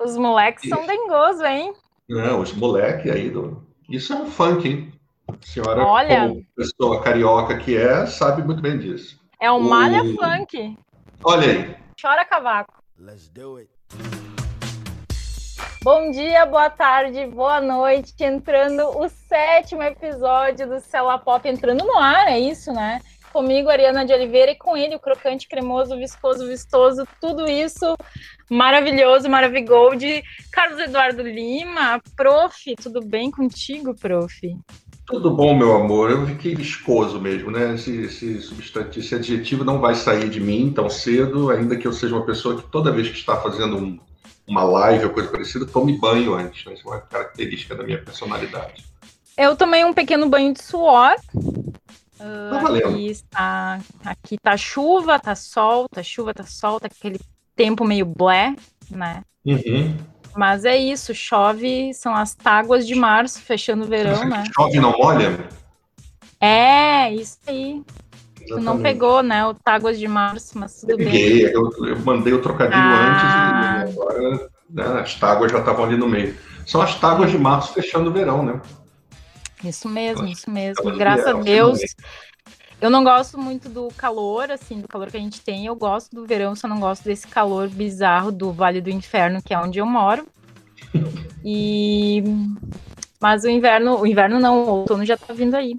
Os moleques são dengosos, hein? Não, os moleques aí do. Isso é um funk, hein? A senhora, Olha. como pessoa carioca que é, sabe muito bem disso. É o O- malha funk. Olha aí. Chora cavaco. Let's do it. Bom dia, boa tarde, boa noite. Entrando o sétimo episódio do Cela Pop entrando no ar, é isso, né? Comigo, Ariana de Oliveira, e com ele, o crocante, cremoso, viscoso, vistoso, tudo isso maravilhoso, maravigold. Carlos Eduardo Lima, prof, tudo bem contigo, prof? Tudo bom, meu amor. Eu fiquei viscoso mesmo, né? Esse, esse substantivo, esse adjetivo não vai sair de mim tão cedo, ainda que eu seja uma pessoa que toda vez que está fazendo um- uma live ou coisa parecida, tome banho antes. Né? Isso é uma característica da minha personalidade. Eu tomei um pequeno banho de suor. Tá valendo. Aqui está, aqui tá chuva, tá sol, tá chuva, tá sol, tá aquele tempo meio blé, né? Uhum. Mas é isso, chove, são as táguas de março, fechando o verão, né? Chove não molha? É, isso aí. Tu não Exatamente. pegou, né, o táguas de março, mas tudo bem. Peguei, eu, eu mandei o trocadilho Ah. antes e agora né, as táguas já estavam ali no meio. São as táguas de março fechando o verão, né? Isso mesmo, isso mesmo. Graças a Deus. Eu não gosto muito do calor, assim, do calor que a gente tem. Eu gosto do verão, só não gosto desse calor bizarro do Vale do Inferno, que é onde eu moro. E mas o inverno, o inverno não, o outono já tá vindo aí.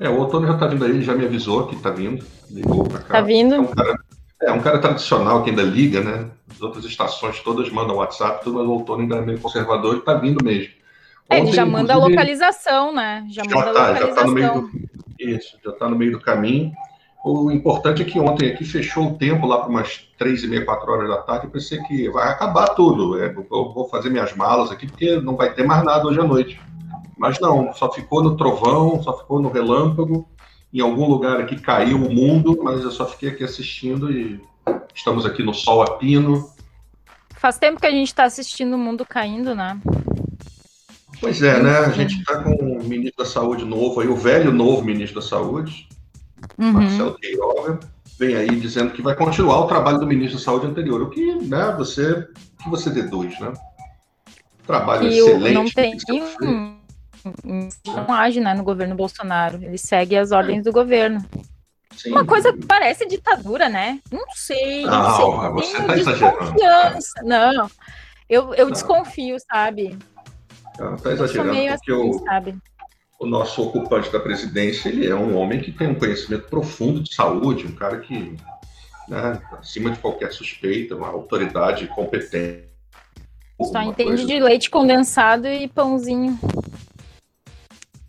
É, o outono já tá vindo aí, ele já me avisou que tá vindo. Ligou pra cá. Tá É um vindo? cara, é um cara tradicional que ainda liga, né? As outras estações todas mandam WhatsApp, tudo, mas o outono ainda é meio conservador e tá vindo mesmo. É, ele já manda a localização, né? Já, Já manda a tá, já tá no meio localização. do, isso, já tá no meio do caminho. O importante é que ontem aqui fechou o tempo lá para umas três e meia, quatro horas da tarde. Eu pensei que vai acabar tudo. É, eu vou fazer minhas malas aqui porque não vai ter mais nada hoje à noite. Mas não, só ficou no trovão, só ficou no relâmpago. Em algum lugar aqui caiu o mundo, mas eu só fiquei aqui assistindo e estamos aqui no sol a pino. Faz tempo que a gente tá assistindo o mundo caindo, né? Pois é, né? A gente está com o ministro da Saúde novo aí, o velho novo ministro da Saúde, Uhum. Marcelo Queiroga, vem aí dizendo que vai continuar o trabalho do ministro da Saúde anterior. O que, né, você, que você deduz, né? Trabalho o, excelente. não tem um, um- não age né, no governo Bolsonaro. Ele segue as ordens do governo. Sim. Uma coisa que parece ditadura, né? Não sei. Não, Não, sei. você tá exagerando. Não, eu, eu Não. desconfio, sabe? Ah, Tá Eu sou exagerando, porque assim, o, sabe? o nosso ocupante da presidência, ele é um homem que tem um conhecimento profundo de saúde, um cara que, né, acima de qualquer suspeita, uma autoridade competente. Só entende coisa- de leite condensado e pãozinho.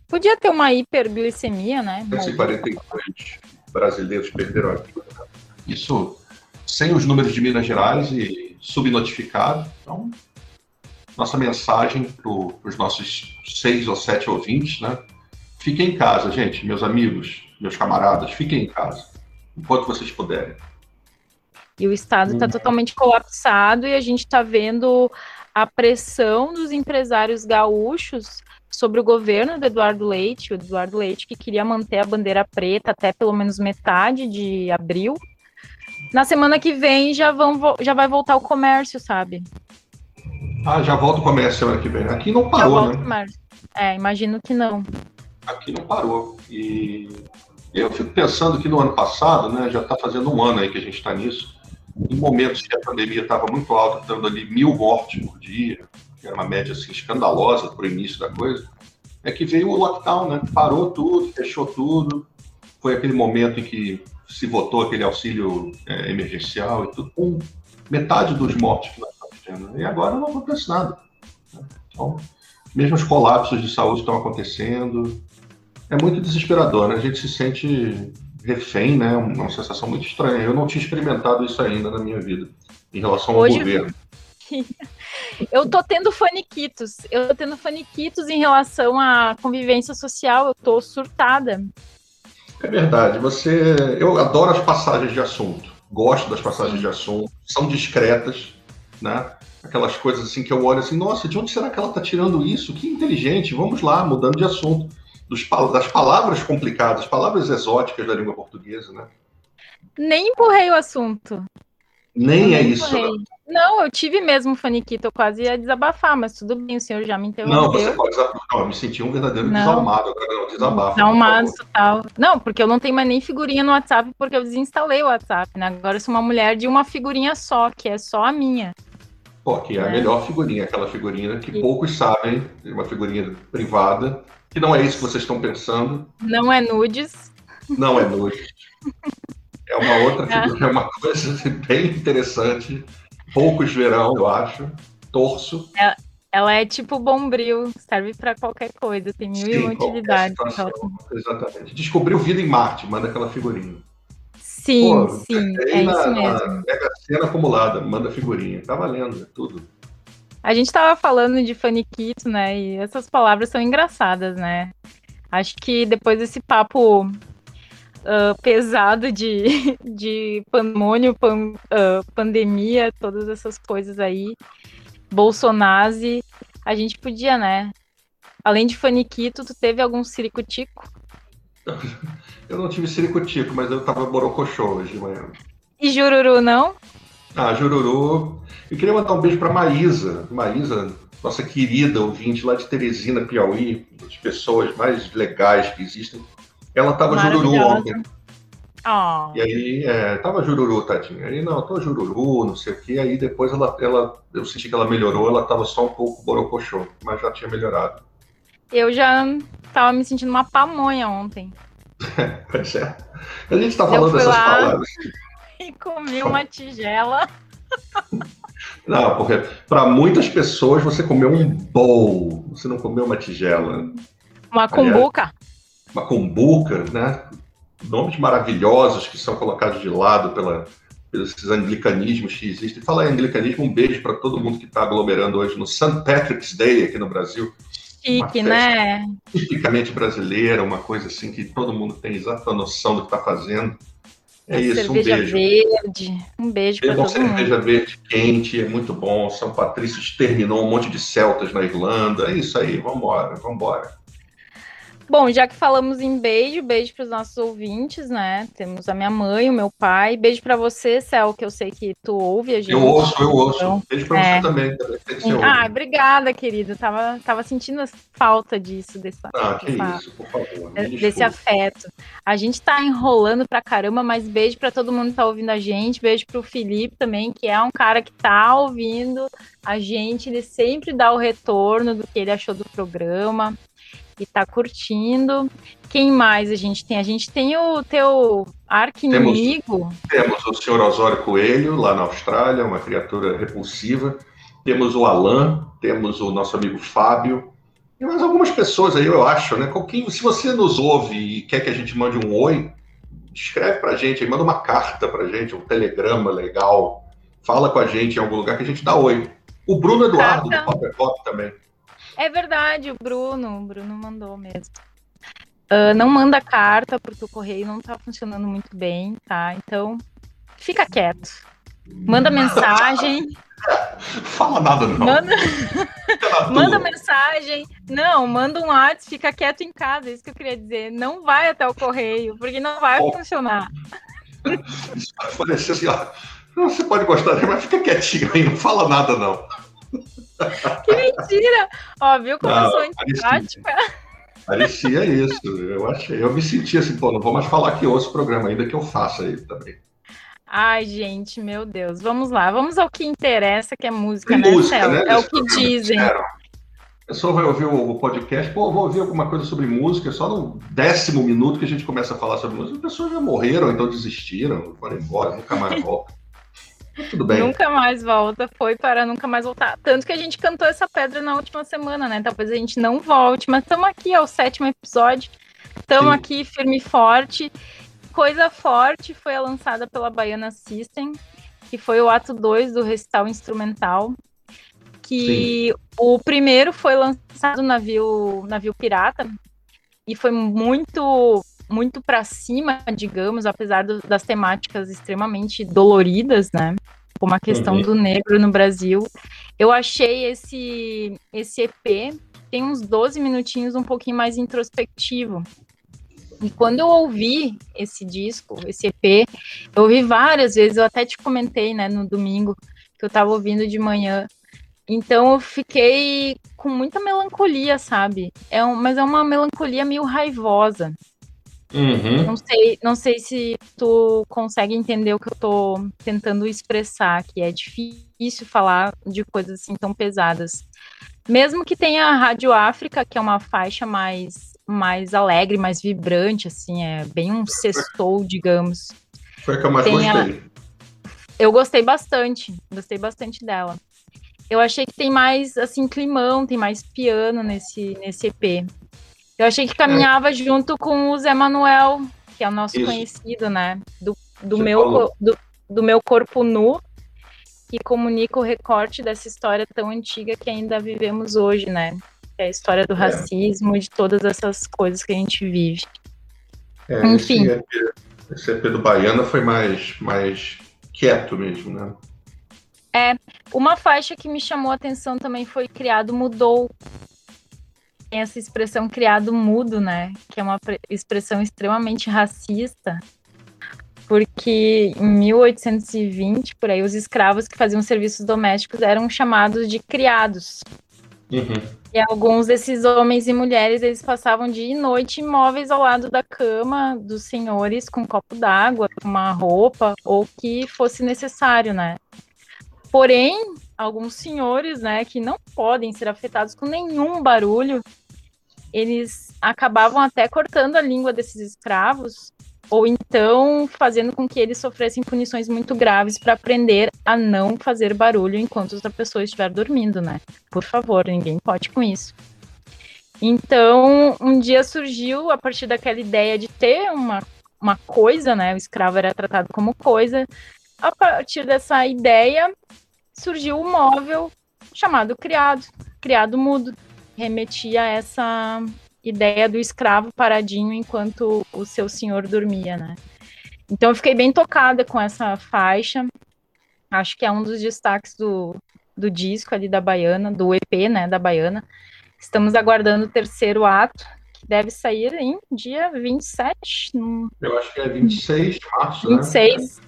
Podia ter uma hiperglicemia, né? 142 brasileiros perderam a vida. Isso sem os números de Minas Gerais e subnotificado. Então, nossa mensagem para os nossos seis ou sete ouvintes, né? Fiquem em casa, gente, meus amigos, meus camaradas, fiquem em casa, enquanto vocês puderem. E o Estado está Hum. totalmente colapsado e a gente está vendo a pressão dos empresários gaúchos sobre o governo do Eduardo Leite, o Eduardo Leite que queria manter a bandeira preta até pelo menos metade de abril. Na semana que vem já, vão, já vai voltar o comércio, sabe? Ah, já volto o comércio semana que vem. Aqui não Já parou, volta o né? comércio. É, imagino que não. Aqui não parou. E eu fico pensando que no ano passado, né, já está fazendo um ano aí que a gente está nisso, em momentos que a pandemia estava muito alta, dando ali mil mortes por dia, que era uma média assim, escandalosa para o início da coisa, é que veio o lockdown, né? Parou tudo, fechou tudo. Foi aquele momento em que se votou aquele auxílio é, emergencial e tudo, com metade dos mortes que nós E agora não acontece nada. Então, mesmo os colapsos de saúde estão acontecendo. É muito desesperador, né? A gente se sente refém, né? Uma sensação muito estranha. Eu não tinha experimentado isso ainda na minha vida, em relação ao Hoje- governo. Eu tô tendo faniquitos. Eu tô tendo faniquitos em relação à convivência social. Eu tô surtada. É verdade. Você, eu adoro as passagens de assunto. Gosto das passagens de assunto. São discretas, né? Aquelas coisas assim que eu olho assim, nossa, de onde será que ela está tirando isso? Que inteligente. Vamos lá, mudando de assunto. Dos, das palavras complicadas, palavras exóticas da língua portuguesa, né? Nem empurrei o assunto. Nem é isso. Não. não, eu tive mesmo faniquito, eu quase ia desabafar, mas tudo bem, o senhor já me interrompeu. Não, você pode desabafar. Não, eu me senti um verdadeiro não. desalmado, agora não, desabafa. Desalmado total. Não, porque eu não tenho mais nem figurinha no WhatsApp, porque eu desinstalei o WhatsApp, né? Agora eu sou uma mulher de uma figurinha só, que é só a minha. Pô, que é, é. a melhor figurinha, aquela figurinha que poucos sabem, uma figurinha privada, que não é isso que vocês estão pensando. Não é nudes. Não é nudes. É uma outra é. figura, é uma coisa bem interessante. Poucos verão, eu acho. Torço. Ela, ela é tipo bombril, serve para qualquer coisa, tem mil Sim, e uma utilidades. Exatamente. Descobriu vida em Marte, manda aquela figurinha. Sim, Pô, sim, é na, isso mesmo. Na Mega Sena acumulada, manda figurinha. Tá valendo, é tudo. A gente tava falando de faniquito, né? E essas palavras são engraçadas, né? Acho que depois desse papo uh, pesado de, de pandemônio, pan, uh, pandemia, todas essas coisas aí, Bolsonaro, a gente podia, né? Além de faniquito, tu teve algum ciricutico? Eu não tive ciricutico, mas eu tava borocochô hoje de manhã. E jururu, não? Ah, jururu. Eu queria mandar um beijo para Maísa. Maísa, nossa querida ouvinte lá de Teresina, Piauí, uma das pessoas mais legais que existem. Ela tava jururu ontem. Oh. E aí, é, tava jururu, tadinha. Aí, não, tô jururu, não sei o quê. Aí depois ela, ela, eu senti que ela melhorou, ela tava só um pouco borocochô, mas já tinha melhorado. Eu já tava me sentindo uma pamonha ontem. pois é. A gente tá falando dessas palavras. E comi uma tigela. Não, porque para muitas pessoas você comeu um bowl, você não comeu uma tigela. Uma cumbuca. uma cumbuca, né? Nomes maravilhosos que são colocados de lado pela, pelos anglicanismos que existem. Falar em anglicanismo, um beijo para todo mundo que está aglomerando hoje no St. Patrick's Day aqui no Brasil. Chique, né? Tipicamente brasileira, uma coisa assim que todo mundo tem exata noção do que está fazendo. É isso, cerveja um beijo. verde. Um beijo para todo cerveja mundo. verde quente, é muito bom. São Patrício exterminou um monte de celtas na Irlanda. É isso aí, vamos embora. Bom, já que falamos em beijo, beijo para os nossos ouvintes, né? Temos a minha mãe, o meu pai. Beijo para você, Cel, que eu sei que tu ouve a gente. Eu ouço, eu ouço. Então, beijo para é... você também. ah, obrigada, querido. Tava, tava sentindo falta disso, desse, ah, que isso, por favor. Desse afeto. A gente tá enrolando pra caramba, mas beijo para todo mundo que tá ouvindo a gente. Beijo pro Felipe também, que é um cara que tá ouvindo a gente. Ele sempre dá o retorno do que ele achou do programa que está curtindo. Quem mais a gente tem? A gente tem o teu arqui-inimigo. Temos, temos o senhor Osório Coelho, lá na Austrália, uma criatura repulsiva. Temos o Alan, temos o nosso amigo Fábio. E mais algumas pessoas aí, eu acho, né? Qualquer, se você nos ouve e quer que a gente mande um oi, escreve pra gente aí, manda uma carta pra gente, um telegrama legal. Fala com a gente em algum lugar que a gente dá oi. O Bruno Eduardo, carta. do Pop Pop também. É verdade, o Bruno, o Bruno mandou mesmo. Uh, não manda carta, porque o correio não tá funcionando muito bem, tá? Então, fica quieto. Manda mensagem. Fala nada, não. Manda, manda mensagem. Não, manda um WhatsApp, fica quieto em casa. É isso que eu queria dizer. Não vai até o correio, porque não vai oh. funcionar. Isso vai parecer assim, ó. Você pode gostar, mas fica quietinho aí, não fala nada, não. Que mentira! Ó, viu como não, eu sou antipática? Parecia isso. Eu achei. Eu me senti assim, pô, não vou mais falar que ouço o programa ainda que eu faça ele também. Ai, gente, meu Deus. Vamos lá, vamos ao que interessa, que é música, né, música, né? É o que dizem. A pessoa vai ouvir o podcast, pô, vou ouvir alguma coisa sobre música, só no décimo minuto que a gente começa a falar sobre música, as pessoas já morreram, então desistiram, foram embora, nunca mais voltam. Tudo bem. Nunca mais volta, foi para nunca mais voltar. Tanto que a gente cantou essa pedra na última semana, né? Talvez a gente não volte, mas estamos aqui, é o sétimo episódio. Estamos aqui firme e forte. Coisa Forte foi lançada pela Baiana System, que foi o ato 2 do recital instrumental. Que Sim. o primeiro foi lançado no navio, navio pirata e foi muito muito para cima, digamos, apesar do, das temáticas extremamente doloridas, né? Como a questão uhum. do negro no Brasil. Eu achei esse, esse EP, tem uns 12 minutinhos um pouquinho mais introspectivo. E quando eu ouvi esse disco, esse EP, eu ouvi várias vezes, eu até te comentei, né, no domingo, que eu tava ouvindo de manhã. Então eu fiquei com muita melancolia, sabe? É um, mas é uma melancolia meio raivosa. Uhum. Não sei, não sei se tu consegue entender o que eu tô tentando expressar, que é difícil falar de coisas assim tão pesadas. Mesmo que tenha a Rádio África, que é uma faixa mais mais alegre, mais vibrante, assim, é bem um sextou, digamos. Foi a que eu mais Tem a- gostei. Eu gostei bastante, gostei bastante dela. Eu achei que tem mais, assim, climão, tem mais piano nesse, nesse EP. Eu achei que caminhava junto com o Zé Manuel, que é o nosso Isso. conhecido, né? Do, do, Você meu, do, do meu corpo nu, que comunica o recorte dessa história tão antiga que ainda vivemos hoje, né? Que é a história do É. racismo e de todas essas coisas que a gente vive. É, Enfim. Esse EP, esse EP do Baiana foi mais, mais quieto mesmo, né? Uma faixa que me chamou a atenção também foi Criado Mudou. Tem essa expressão criado mudo, né? Que é uma pre- expressão extremamente racista. Porque em 1820, por aí, os escravos que faziam serviços domésticos eram chamados de criados. Uhum. E alguns desses homens e mulheres, eles passavam dia e noite imóveis ao lado da cama dos senhores com um copo d'água, com uma roupa, ou que fosse necessário, né? Porém, alguns senhores, né, que não podem ser afetados com nenhum barulho, eles acabavam até cortando a língua desses escravos, ou então fazendo com que eles sofressem punições muito graves para aprender a não fazer barulho enquanto outra pessoa estiver dormindo, né? Por favor, ninguém pode com isso. Então, um dia surgiu, a partir daquela ideia de ter uma, uma coisa, né? O escravo era tratado como coisa. A partir dessa ideia, surgiu o móvel chamado criado, criado mudo. Remetia a essa ideia do escravo paradinho enquanto o seu senhor dormia, né? Então, eu fiquei bem tocada com essa faixa. Acho que é um dos destaques do, do disco ali da Baiana, do EP, né, da Baiana. Estamos aguardando o terceiro ato, que deve sair em dia 27, hum, Eu acho que é 26 de março, né? 26.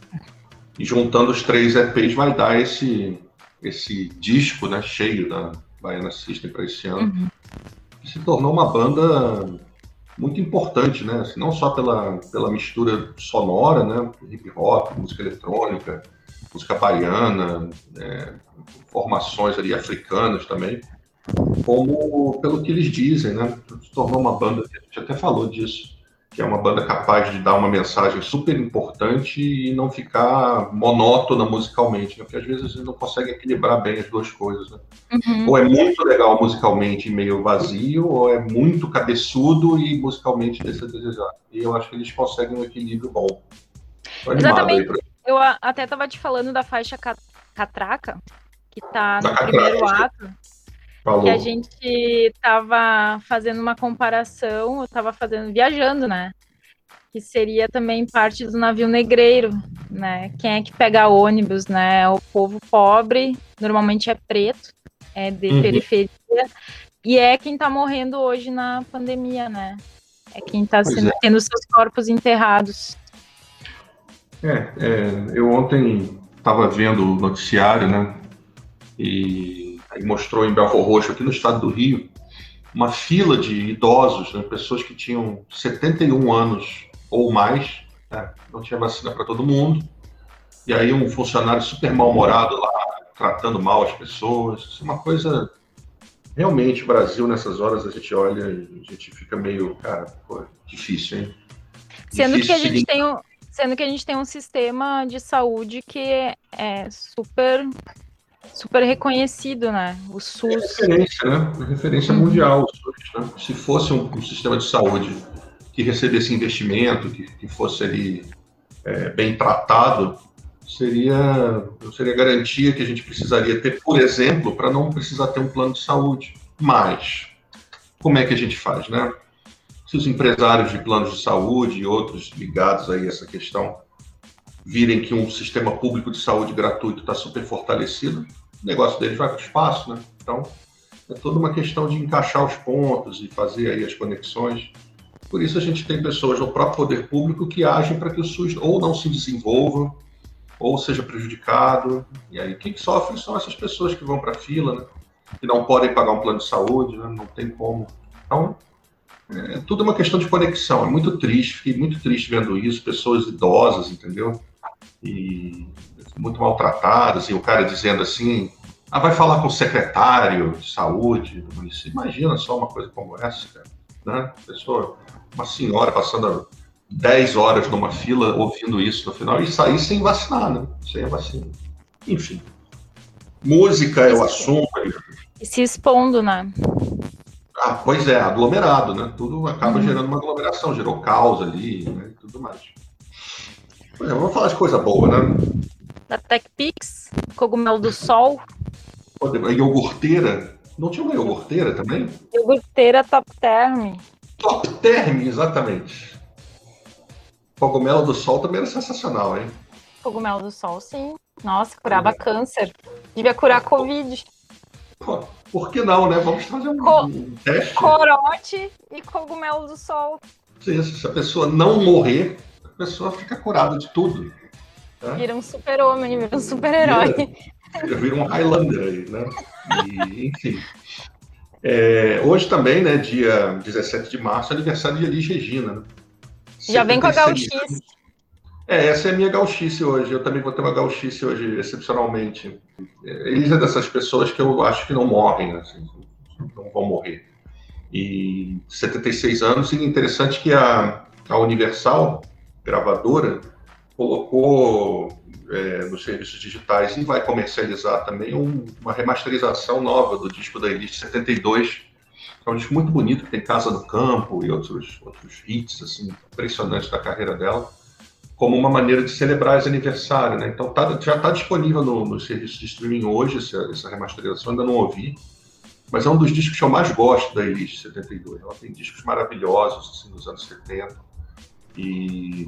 E juntando os três EPs vai dar esse, esse disco né, cheio da Baiana System para esse ano. Uhum. Que se tornou uma banda muito importante, né? Assim, não só pela, pela mistura sonora, né? Hip hop, música eletrônica, música baiana, né, formações ali africanas também, como pelo que eles dizem, né? Se tornou uma banda, a gente até falou disso, que é uma banda capaz de dar uma mensagem super importante e não ficar monótona musicalmente, né? porque às vezes gente não consegue equilibrar bem as duas coisas. Né? Uhum. Ou é muito legal musicalmente e meio vazio, ou é muito cabeçudo e musicalmente deixa a desejar. E eu acho que eles conseguem um equilíbrio bom. Exatamente. pra... Eu até tava te falando da faixa ca- Catraca, que tá Da no Catraca, primeiro ato, Falou. que a gente tava fazendo uma comparação, eu tava fazendo, viajando, né? Que seria também parte do navio negreiro, né? Quem é que pega ônibus, né? O povo pobre, normalmente é preto, é de Uhum. periferia, e é quem tá morrendo hoje na pandemia, né? É quem tá sendo, é. tendo seus corpos enterrados. É, é, eu ontem estava vendo o noticiário, né? E aí mostrou em Belfort Roxo, aqui no estado do Rio, uma fila de idosos, né, pessoas que tinham 71 anos ou mais, né, não tinha vacina para todo mundo. E aí um funcionário super mal-humorado lá, tratando mal as pessoas. Isso é uma coisa. Realmente, o Brasil, nessas horas, a gente olha e a gente fica meio, cara, pô, difícil, hein? Sendo Difícil que, a gente seguir- tem um, sendo que a gente tem um sistema de saúde que é super, super reconhecido, né? O SUS. referência, né? Uma referência mundial. o SUS, né? Se fosse um, um sistema de saúde que recebesse investimento, que, que fosse ali é, bem tratado, seria, seria garantia que a gente precisaria ter, por exemplo, para não precisar ter um plano de saúde. Mas, como é que a gente faz, né? Se os empresários de planos de saúde e outros ligados aí a essa questão virem que um sistema público de saúde gratuito está super fortalecido, o negócio deles vai para o espaço, né? Então, é toda uma questão de encaixar os pontos e fazer aí as conexões. Por isso a gente tem pessoas no próprio poder público que agem para que o SUS ou não se desenvolva, ou seja prejudicado. E aí quem sofre são essas pessoas que vão para a fila, né? que não podem pagar um plano de saúde, né? não tem como. Então, é tudo uma questão de conexão. É muito triste, fiquei muito triste vendo isso. Pessoas idosas, entendeu? E muito maltratadas, e o cara dizendo assim: ah, vai falar com o secretário de saúde do município. Imagina só uma coisa como essa, cara. Né? Pessoa, uma senhora passando 10 horas numa fila ouvindo isso no final e sair sem vacinar, né? Sem a vacina. Enfim. Música é o assunto. E se expondo, né? Ah, pois é, aglomerado, né? Tudo acaba uhum. gerando uma aglomeração, gerou caos ali, né? E tudo mais. Vamos falar de coisa boa, né? Da TechPix, Cogumelo do Sol. A iogurteira. Não tinha uma iogurteira também? Iogurteira Top Term. Top Term, exatamente. Cogumelo do Sol também era sensacional, hein? Cogumelo do Sol, sim. Nossa, curava é. câncer. Devia curar Covid. Pô, por que não, né? Vamos fazer um, Co teste. Corote e cogumelo do sol. Isso, se a pessoa não morrer, pessoa fica curada de tudo. Né? Vira um super-homem, vira um super-herói. Vira, vira, um Highlander aí, né? E, enfim. É, hoje também, né, dia 17 de março, é aniversário de Elis Regina. Né? Já vem com a gauchice. É, essa é a minha gauchice hoje. Eu também vou ter uma gauchice hoje, excepcionalmente. Eles é dessas pessoas que eu acho que não morrem, assim, não vão morrer. E 76 anos, e interessante que a, a Universal, gravadora, colocou é, nos serviços digitais e vai comercializar também um, uma remasterização nova do disco da Elite 72. É um disco muito bonito, que tem Casa no Campo e outros, outros hits assim, impressionantes da carreira dela como uma maneira de celebrar esse aniversário, né? Então tá, já está disponível no, no, serviço de streaming hoje essa, essa, remasterização, ainda não ouvi, mas é um dos discos que eu mais gosto da Elite 72. Ela tem discos maravilhosos assim, dos anos 70 e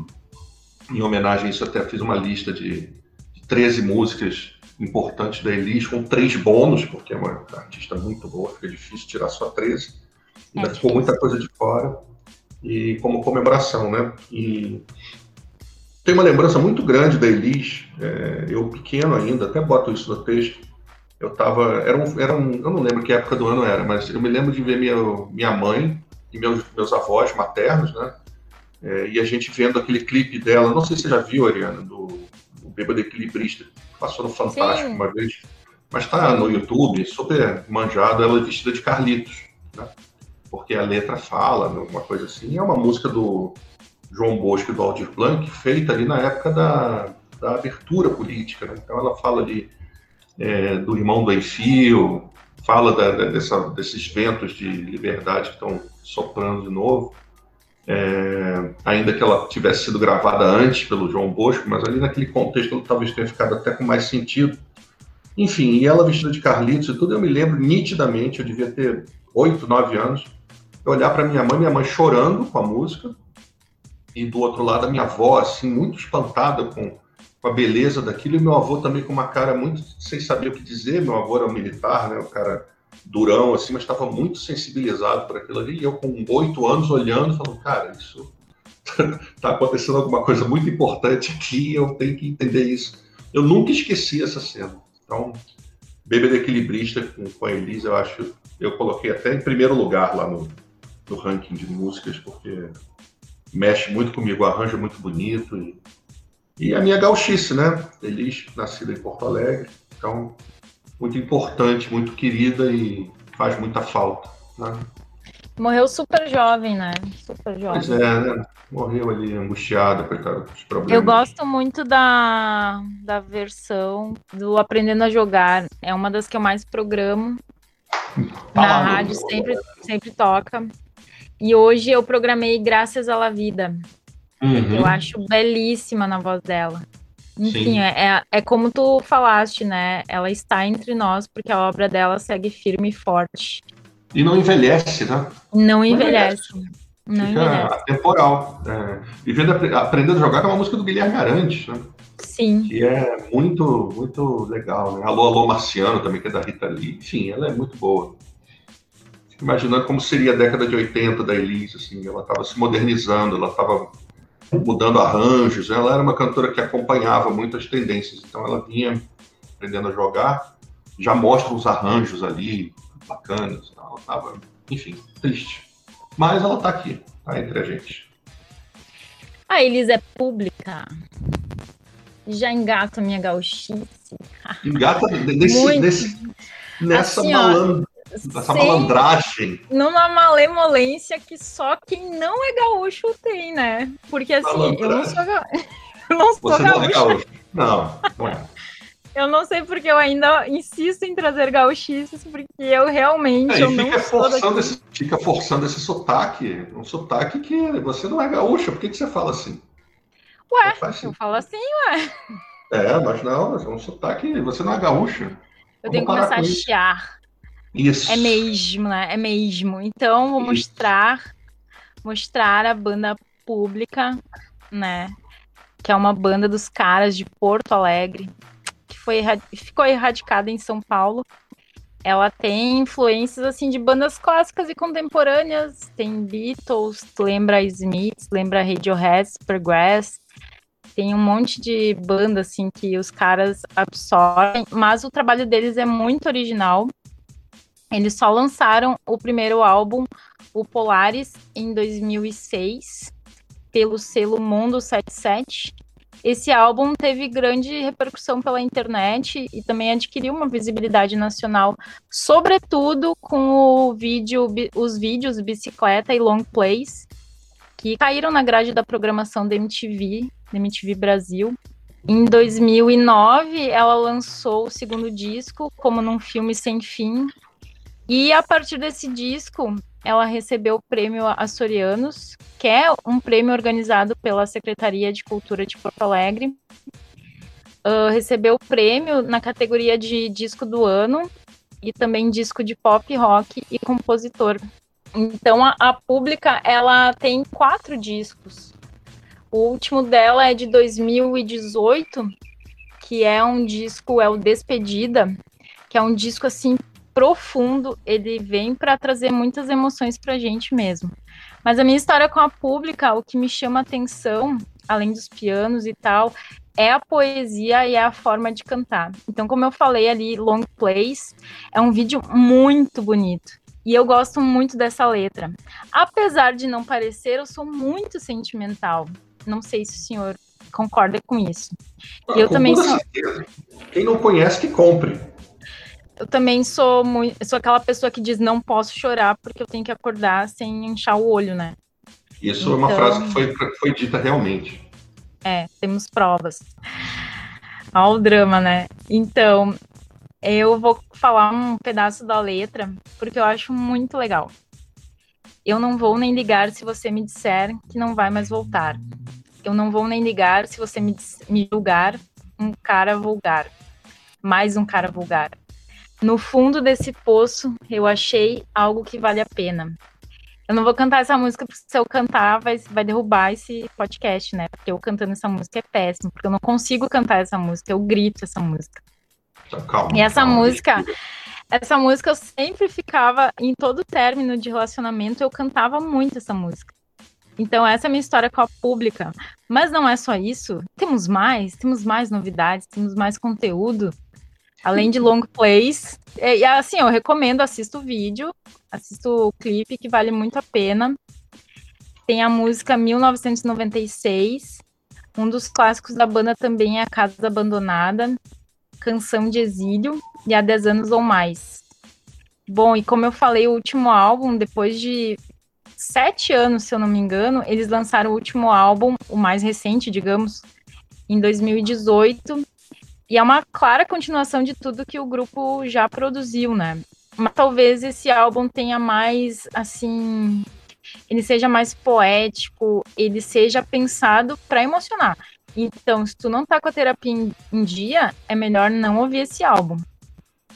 em homenagem a isso até fiz uma lista de, de 13 músicas importantes da Elis com três bônus, porque é uma artista muito boa, fica difícil tirar só 13. Ainda é ficou muita coisa de fora e como comemoração, né? E tenho uma lembrança muito grande da Elis, é, eu pequeno ainda, até boto isso no texto. Eu estava, era um, era um, eu não lembro que época do ano era, mas eu me lembro de ver minha, minha mãe e meus, meus avós maternos, né? É, e a gente vendo aquele clipe dela, não sei se você já viu, Ariana, do, do Bêbado Equilibrista, passou no Fantástico Sim. uma vez, mas está no YouTube, super manjado, ela vestida de Carlitos, né? Porque a letra fala, uma coisa assim, é uma música do João Bosco e do Aldir Blanc, feita ali na época da, da abertura política. Né? Então ela fala de, é, do irmão do Enfio, fala da, da, dessa, desses ventos de liberdade que estão soprando de novo. É, ainda que ela tivesse sido gravada antes pelo João Bosco, mas ali naquele contexto ela talvez tenha ficado até com mais sentido. Enfim, e ela vestida de Carlitos e tudo, eu me lembro nitidamente, eu devia ter oito, nove anos, eu olhar para minha mãe, minha mãe chorando com a música, e do outro lado a minha avó, assim, muito espantada com, com a beleza daquilo, e meu avô também com uma cara muito sem saber o que dizer. Meu avô era um militar, né, um cara durão, assim, mas estava muito sensibilizado por aquilo ali. E eu, com oito anos, olhando, falando, cara, isso está acontecendo alguma coisa muito importante aqui, eu tenho que entender isso. Eu nunca esqueci essa cena. Então, Bêbado Equilibrista com, com a Elisa, eu acho, eu coloquei até em primeiro lugar lá no, no ranking de músicas, porque mexe muito comigo, arranja muito bonito. E, e a minha gauchice, né? Elis, nascida em Porto Alegre. Então, muito importante, muito querida e faz muita falta. Né? Morreu super jovem, né? Super jovem. Pois é, né? Morreu ali angustiada, coitada, com os problemas. Eu gosto muito da, da versão do Aprendendo a Jogar. É uma das que eu mais programo. Na ah, rádio, sempre, sempre toca. E hoje eu programei Graças à La Vida. Uhum. Eu acho belíssima na voz dela. Enfim, é, é, como tu falaste, né? Ela está entre nós porque a obra dela segue firme e forte. E não envelhece, né? Não envelhece. Não Fica envelhece. atemporal. É, Vivendo, Aprendendo a Jogar é uma música do Guilherme Arantes, né? Sim. Que é muito, muito legal, né? Alô, Alô Marciano também, que é da Rita Lee. Enfim, ela é muito boa. Fico imaginando como seria a década de 80 da Elise, assim, ela estava se modernizando, ela estava mudando arranjos, ela era uma cantora que acompanhava muitas tendências, então ela vinha aprendendo a jogar, já mostra os arranjos ali, bacanas, ela estava, enfim, triste. Mas ela está aqui, está entre a gente. A Elise é pública. Já engata minha gauchice. Engata nesse, nesse, nessa assim, malandra essa malandragem. Numa malemolência que só quem não é gaúcho tem, né? Porque assim, eu não sou, ga... eu não sou Você gaúcho. Não, é gaúcho. não, não é. Eu não sei porque eu ainda insisto em trazer gauchices, porque eu realmente é, eu fica forçando esse, Fica forçando esse sotaque, um sotaque que você não é gaúcha, por que, que você fala assim? Ué, eu falo assim, ué. É, mas não, é um sotaque, você não é gaúcha. Eu Vamos tenho que começar a chiar. Isso. É mesmo, né? É mesmo. Então, vou Isso. mostrar mostrar a banda pública, né? Que é uma banda dos caras de Porto Alegre, que foi ficou erradicada em São Paulo. Ela tem influências assim de bandas clássicas e contemporâneas. Tem Beatles, lembra Smith, lembra Radiohead, Supergrass. Tem um monte de banda assim que os caras absorvem, mas o trabalho deles é muito original. Eles só lançaram o primeiro álbum, o Polaris, em 2006, pelo selo Mundo 77. Esse álbum teve grande repercussão pela internet e também adquiriu uma visibilidade nacional, sobretudo com o vídeo, os vídeos Bicicleta e Long Plays, que caíram na grade da programação da MTV, da MTV Brasil. Em 2009, ela lançou o segundo disco, Como num Filme Sem Fim, e a partir desse disco, ela recebeu o prêmio Açorianos, que é um prêmio organizado pela Secretaria de Cultura de Porto Alegre. Uh, recebeu o prêmio na categoria de disco do ano e também disco de pop rock e compositor. Então a, a Pública ela tem quatro discos. O último dela é de 2018, que é um disco é o Despedida, que é um disco assim profundo, ele vem para trazer muitas emoções para a gente mesmo. Mas a minha história com a pública, o que me chama atenção, além dos pianos e tal, é a poesia e é a forma de cantar. Então, como eu falei ali, Long Plays é um vídeo muito bonito. E eu gosto muito dessa letra. Apesar de não parecer, eu sou muito sentimental. Não sei se o senhor concorda com isso. Ah, eu também sou. Quem não conhece, que compre eu também sou muito, sou aquela pessoa que diz não posso chorar porque eu tenho que acordar sem inchar o olho, né? Isso então, é uma frase que foi, foi dita realmente. É, temos provas. Olha o drama, né? Então, eu vou falar um pedaço da letra porque eu acho muito legal. Eu não vou nem ligar se você me disser que não vai mais voltar. Eu não vou nem ligar se você me, me julgar um cara vulgar. Mais um cara vulgar. No fundo desse poço, eu achei algo que vale a pena. Eu não vou cantar essa música, porque se eu cantar, vai, vai derrubar esse podcast, né? Porque eu cantando essa música é péssimo, porque eu não consigo cantar essa música, eu grito essa música. Calma, e essa calma. música, essa música eu sempre ficava, em todo término de relacionamento, eu cantava muito essa música. Então, essa é a minha história com a pública. Mas não é só isso. Temos mais, temos mais novidades, temos mais conteúdo. Além de long plays. E, e assim, eu recomendo, assista o vídeo, assista o clipe, que vale muito a pena. Tem a música 1996. Um dos clássicos da banda também é A Casa Abandonada, Canção de Exílio e Há 10 Anos ou Mais. Bom, e como eu falei, o último álbum, depois de sete anos, se eu não me engano, eles lançaram o último álbum, o mais recente, digamos, em 2018, e é uma clara continuação de tudo que o grupo já produziu, né? Mas talvez esse álbum tenha mais, assim, ele seja mais poético, ele seja pensado para emocionar. Então, se tu não tá com a terapia em, em, dia, é melhor não ouvir esse álbum.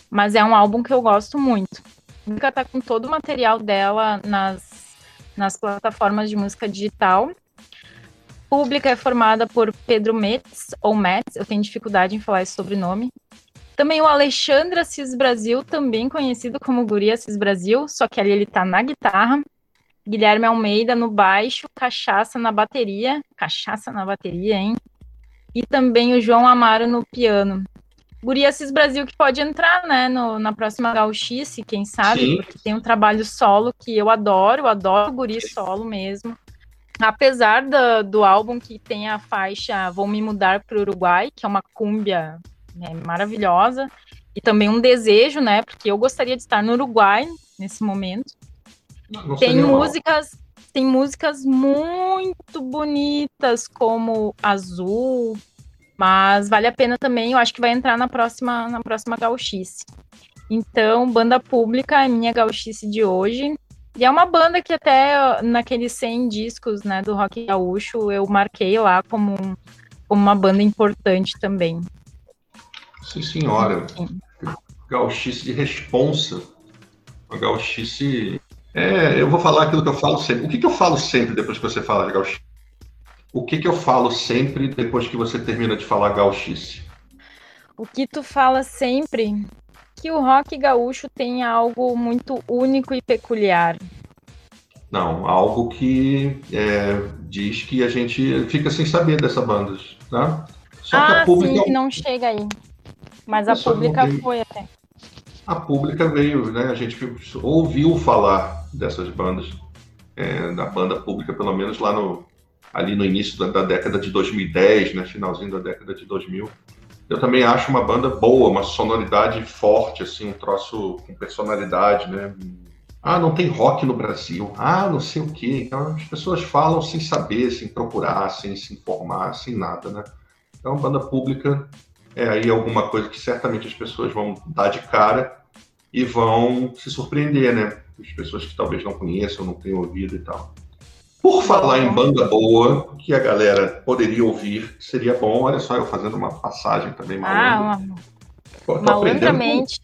Mas é um álbum que eu gosto muito. Nunca tá com todo o material dela nas, nas plataformas de música digital pública é formada por Pedro Metz, ou Metz, eu tenho dificuldade em falar esse sobrenome, Também o Alexandre Assis Brasil, também conhecido como Guri Assis Brasil, só que ali ele tá na guitarra. Guilherme Almeida no baixo, Cachaça na bateria. Cachaça na bateria, hein? E também o João Amaro no piano. Guri Assis Brasil que pode entrar, né, no, na próxima gauchice, quem sabe, Sim. porque tem um trabalho solo que eu adoro, eu adoro Guri solo mesmo. Apesar do, do álbum que tem a faixa Vou Me Mudar para o Uruguai, que é uma cúmbia né, maravilhosa, e também um desejo, né, porque eu gostaria de estar no Uruguai nesse momento. Tem músicas, tem músicas muito bonitas como Azul, mas vale a pena também, eu acho que vai entrar na próxima, na próxima gauchice. Então, banda pública é minha gauchice de hoje. E é uma banda que até naqueles 100 discos né, do rock gaúcho eu marquei lá como, como uma banda importante também. Sim, senhora. Sim. Gauchice de responsa. Uma gauchice. É, eu vou falar aquilo que eu falo sempre. O que, que eu falo sempre depois que você fala de gauchice? O que, que eu falo sempre depois que você termina de falar gauchice? O que tu fala sempre que o rock gaúcho tem algo muito único e peculiar. Não, algo que é, diz que a gente fica sem saber dessa banda, tá? Só ah, que a pública sim, não chega aí. Mas a pública foi até. A pública veio, né? A gente ouviu falar dessas bandas, é, da banda pública, pelo menos lá no, ali no início da, da, década de 2010, né, finalzinho da década de 2000. Eu também acho uma banda boa, uma sonoridade forte, assim, um troço com personalidade, né? Ah, não tem rock no Brasil. Ah, não sei o quê. Então, as pessoas falam sem saber, sem procurar, sem se informar, sem nada, né? Então, banda pública é aí alguma coisa que certamente as pessoas vão dar de cara e vão se surpreender, né? As pessoas que talvez não conheçam, não tenham ouvido e tal. Por falar em banda boa, que a galera poderia ouvir, seria bom, olha só, eu fazendo uma passagem também malandra. Ah, malandramente.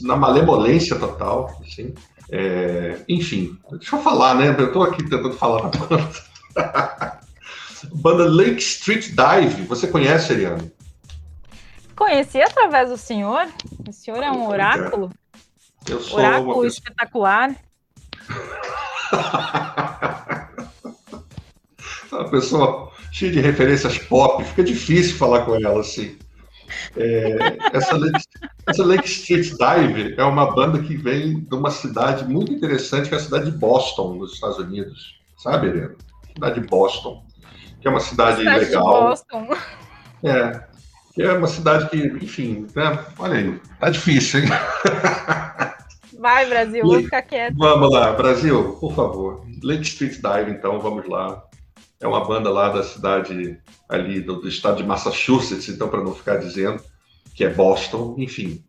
na malemolência total, assim. É, enfim, deixa eu falar, né? Eu estou aqui tentando falar da banda. banda Lake Street Dive, você conhece, Ariane? Conheci através do senhor. O senhor é um oráculo. Eu sou oráculo espetacular. uma pessoa cheia de referências pop, fica difícil falar com ela assim. É, essa, Lake, essa Lake Street Dive é uma banda que vem de uma cidade muito interessante, que é a cidade de Boston, nos Estados Unidos. Sabe, Helena? Cidade de Boston, que é uma cidade, cidade legal. É, que é uma cidade que, enfim, né? olha aí, tá difícil, hein? Vai, Brasil, vamos ficar quieto. Vamos lá, Brasil, por favor. Lake Street Dive, então, vamos lá é uma banda lá da cidade ali do, do estado de Massachusetts, então para não ficar dizendo que é Boston, enfim,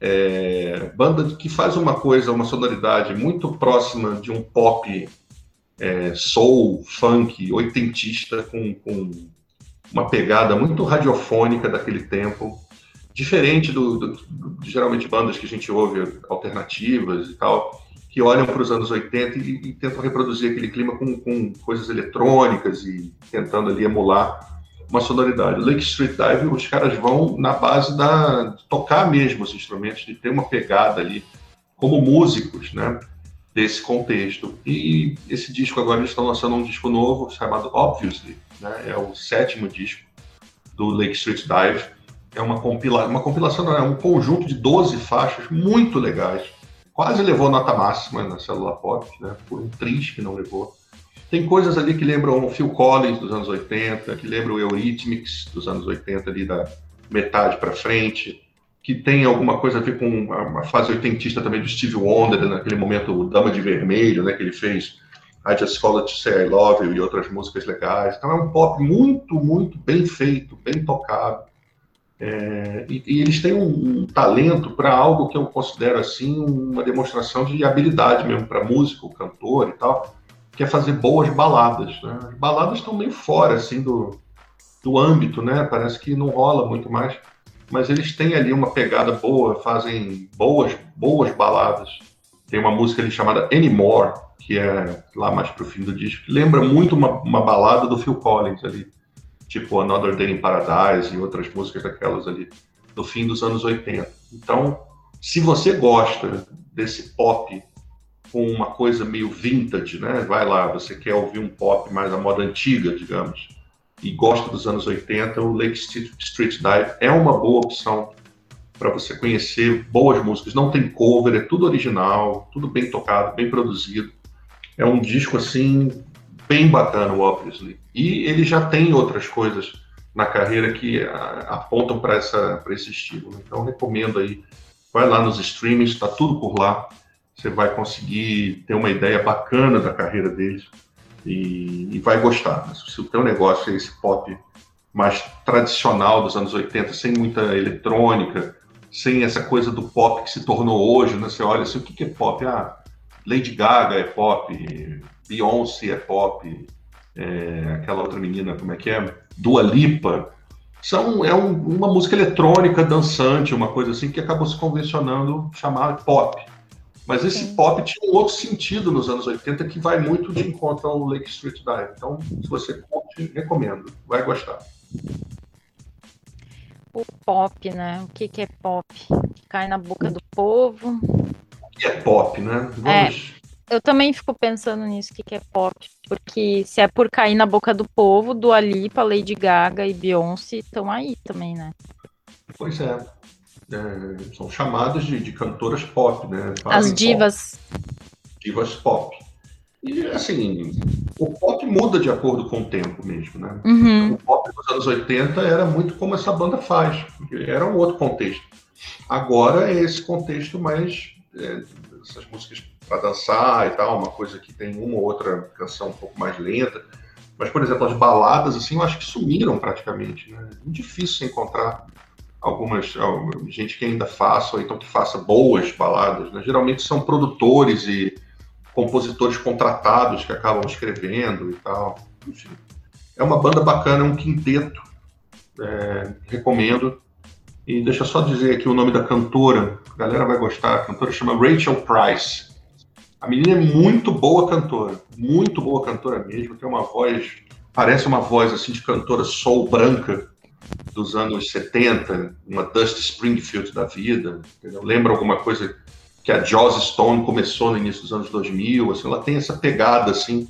é, banda que faz uma coisa, uma sonoridade muito próxima de um pop é, soul, funk, oitentista, com, com, uma pegada muito radiofônica daquele tempo, diferente do, do, do, geralmente bandas que a gente ouve alternativas e tal que olham para os anos 80 e, e, tentam reproduzir aquele clima com, com, coisas eletrônicas e tentando ali emular uma sonoridade. Lake Street Dive, os caras vão na base da tocar mesmo os instrumentos, de ter uma pegada ali como músicos, né? Desse contexto. E esse disco agora eles estão lançando um disco novo chamado Obviously, né? É o sétimo disco do Lake Street Dive. É uma, compila uma compilação, é um conjunto de 12 faixas muito legais quase levou nota máxima na célula pop, né? Por um triz que não levou. Tem coisas ali que lembram o Phil Collins dos anos 80, que lembram o Eurythmics dos anos 80 ali da metade para frente, que tem alguma coisa a ver com uma fase oitentista também do Steve Wonder, naquele momento o Dama de Vermelho, né, que ele fez I Just Called to Say I Love You e outras músicas legais. Então é um pop muito, muito bem feito, bem tocado. É, e, e, eles têm um, um talento para algo que eu considero assim uma demonstração de habilidade mesmo para músico, cantor e tal, que é fazer boas baladas. Né? As baladas estão meio fora assim do, do âmbito, né? Parece que não rola muito mais, mas eles têm ali uma pegada boa, fazem boas boas baladas. Tem uma música ali chamada Anymore, que é lá mais pro fim do disco, que lembra muito uma, uma balada do Phil Collins ali tipo Another Day in Paradise e outras músicas daquelas ali. no fim dos anos 80. Então, se você gosta desse pop com uma coisa meio vintage, né? Vai lá, você quer ouvir um pop mais à moda antiga, digamos, e gosta dos anos 80, o Lake Street Dive é uma boa opção para você conhecer boas músicas. Não tem cover, é tudo original, tudo bem tocado, bem produzido. É um disco assim bem bacana o Obviously. E ele já tem outras coisas na carreira que a, apontam para esse estilo. Então recomendo aí, vai lá nos streamings, está tudo por lá. Você vai conseguir ter uma ideia bacana da carreira deles e, e vai gostar. Se o teu negócio é esse pop mais tradicional dos anos 80, sem muita eletrônica, sem essa coisa do pop que se tornou hoje, né? Você olha assim, o que é pop? Ah, Lady Gaga é pop, Beyoncé é pop, é, aquela outra menina, como é que é? Dua Lipa. São, é um, uma música eletrônica, dançante, uma coisa assim, que acabou se convencionando chamar pop. Mas esse Sim. pop tinha um outro sentido nos anos 80 que vai muito de encontro ao Lake Street Dive. Então, se você curte, recomendo, vai gostar. O pop, né? O que, que é pop? Cai na boca do povo. O que é pop, né? Vamos... É, eu também fico pensando nisso, o que, que é pop. Porque se é por cair na boca do povo, do Alipa, Lady Gaga e Beyoncé estão aí também, né? Pois é é, são chamadas de, de, cantoras pop, né? As divas. Pop. Divas pop. E, assim, o pop muda de acordo com o tempo mesmo, né? Uhum. O pop dos anos 80 era muito como essa banda faz, era um outro contexto. Agora é esse contexto mais. É, essas músicas para dançar e tal, uma coisa que tem uma ou outra canção um pouco mais lenta. Mas, por exemplo, as baladas, assim, eu acho que sumiram praticamente. Né? É difícil encontrar algumas gente que ainda faça, ou então que faça boas baladas, né? geralmente são produtores e compositores contratados que acabam escrevendo e tal. Enfim, é uma banda bacana, é um quinteto, é, recomendo. E deixa eu só dizer aqui o nome da cantora, a galera vai gostar, a cantora chama Rachel Price. A menina é muito boa cantora, muito boa cantora mesmo, tem uma voz, parece uma voz assim de cantora soul branca, dos anos 70, uma Dusty Springfield da vida, entendeu? lembra alguma coisa que a Joss Stone começou no início dos anos 2000, assim, ela tem essa pegada assim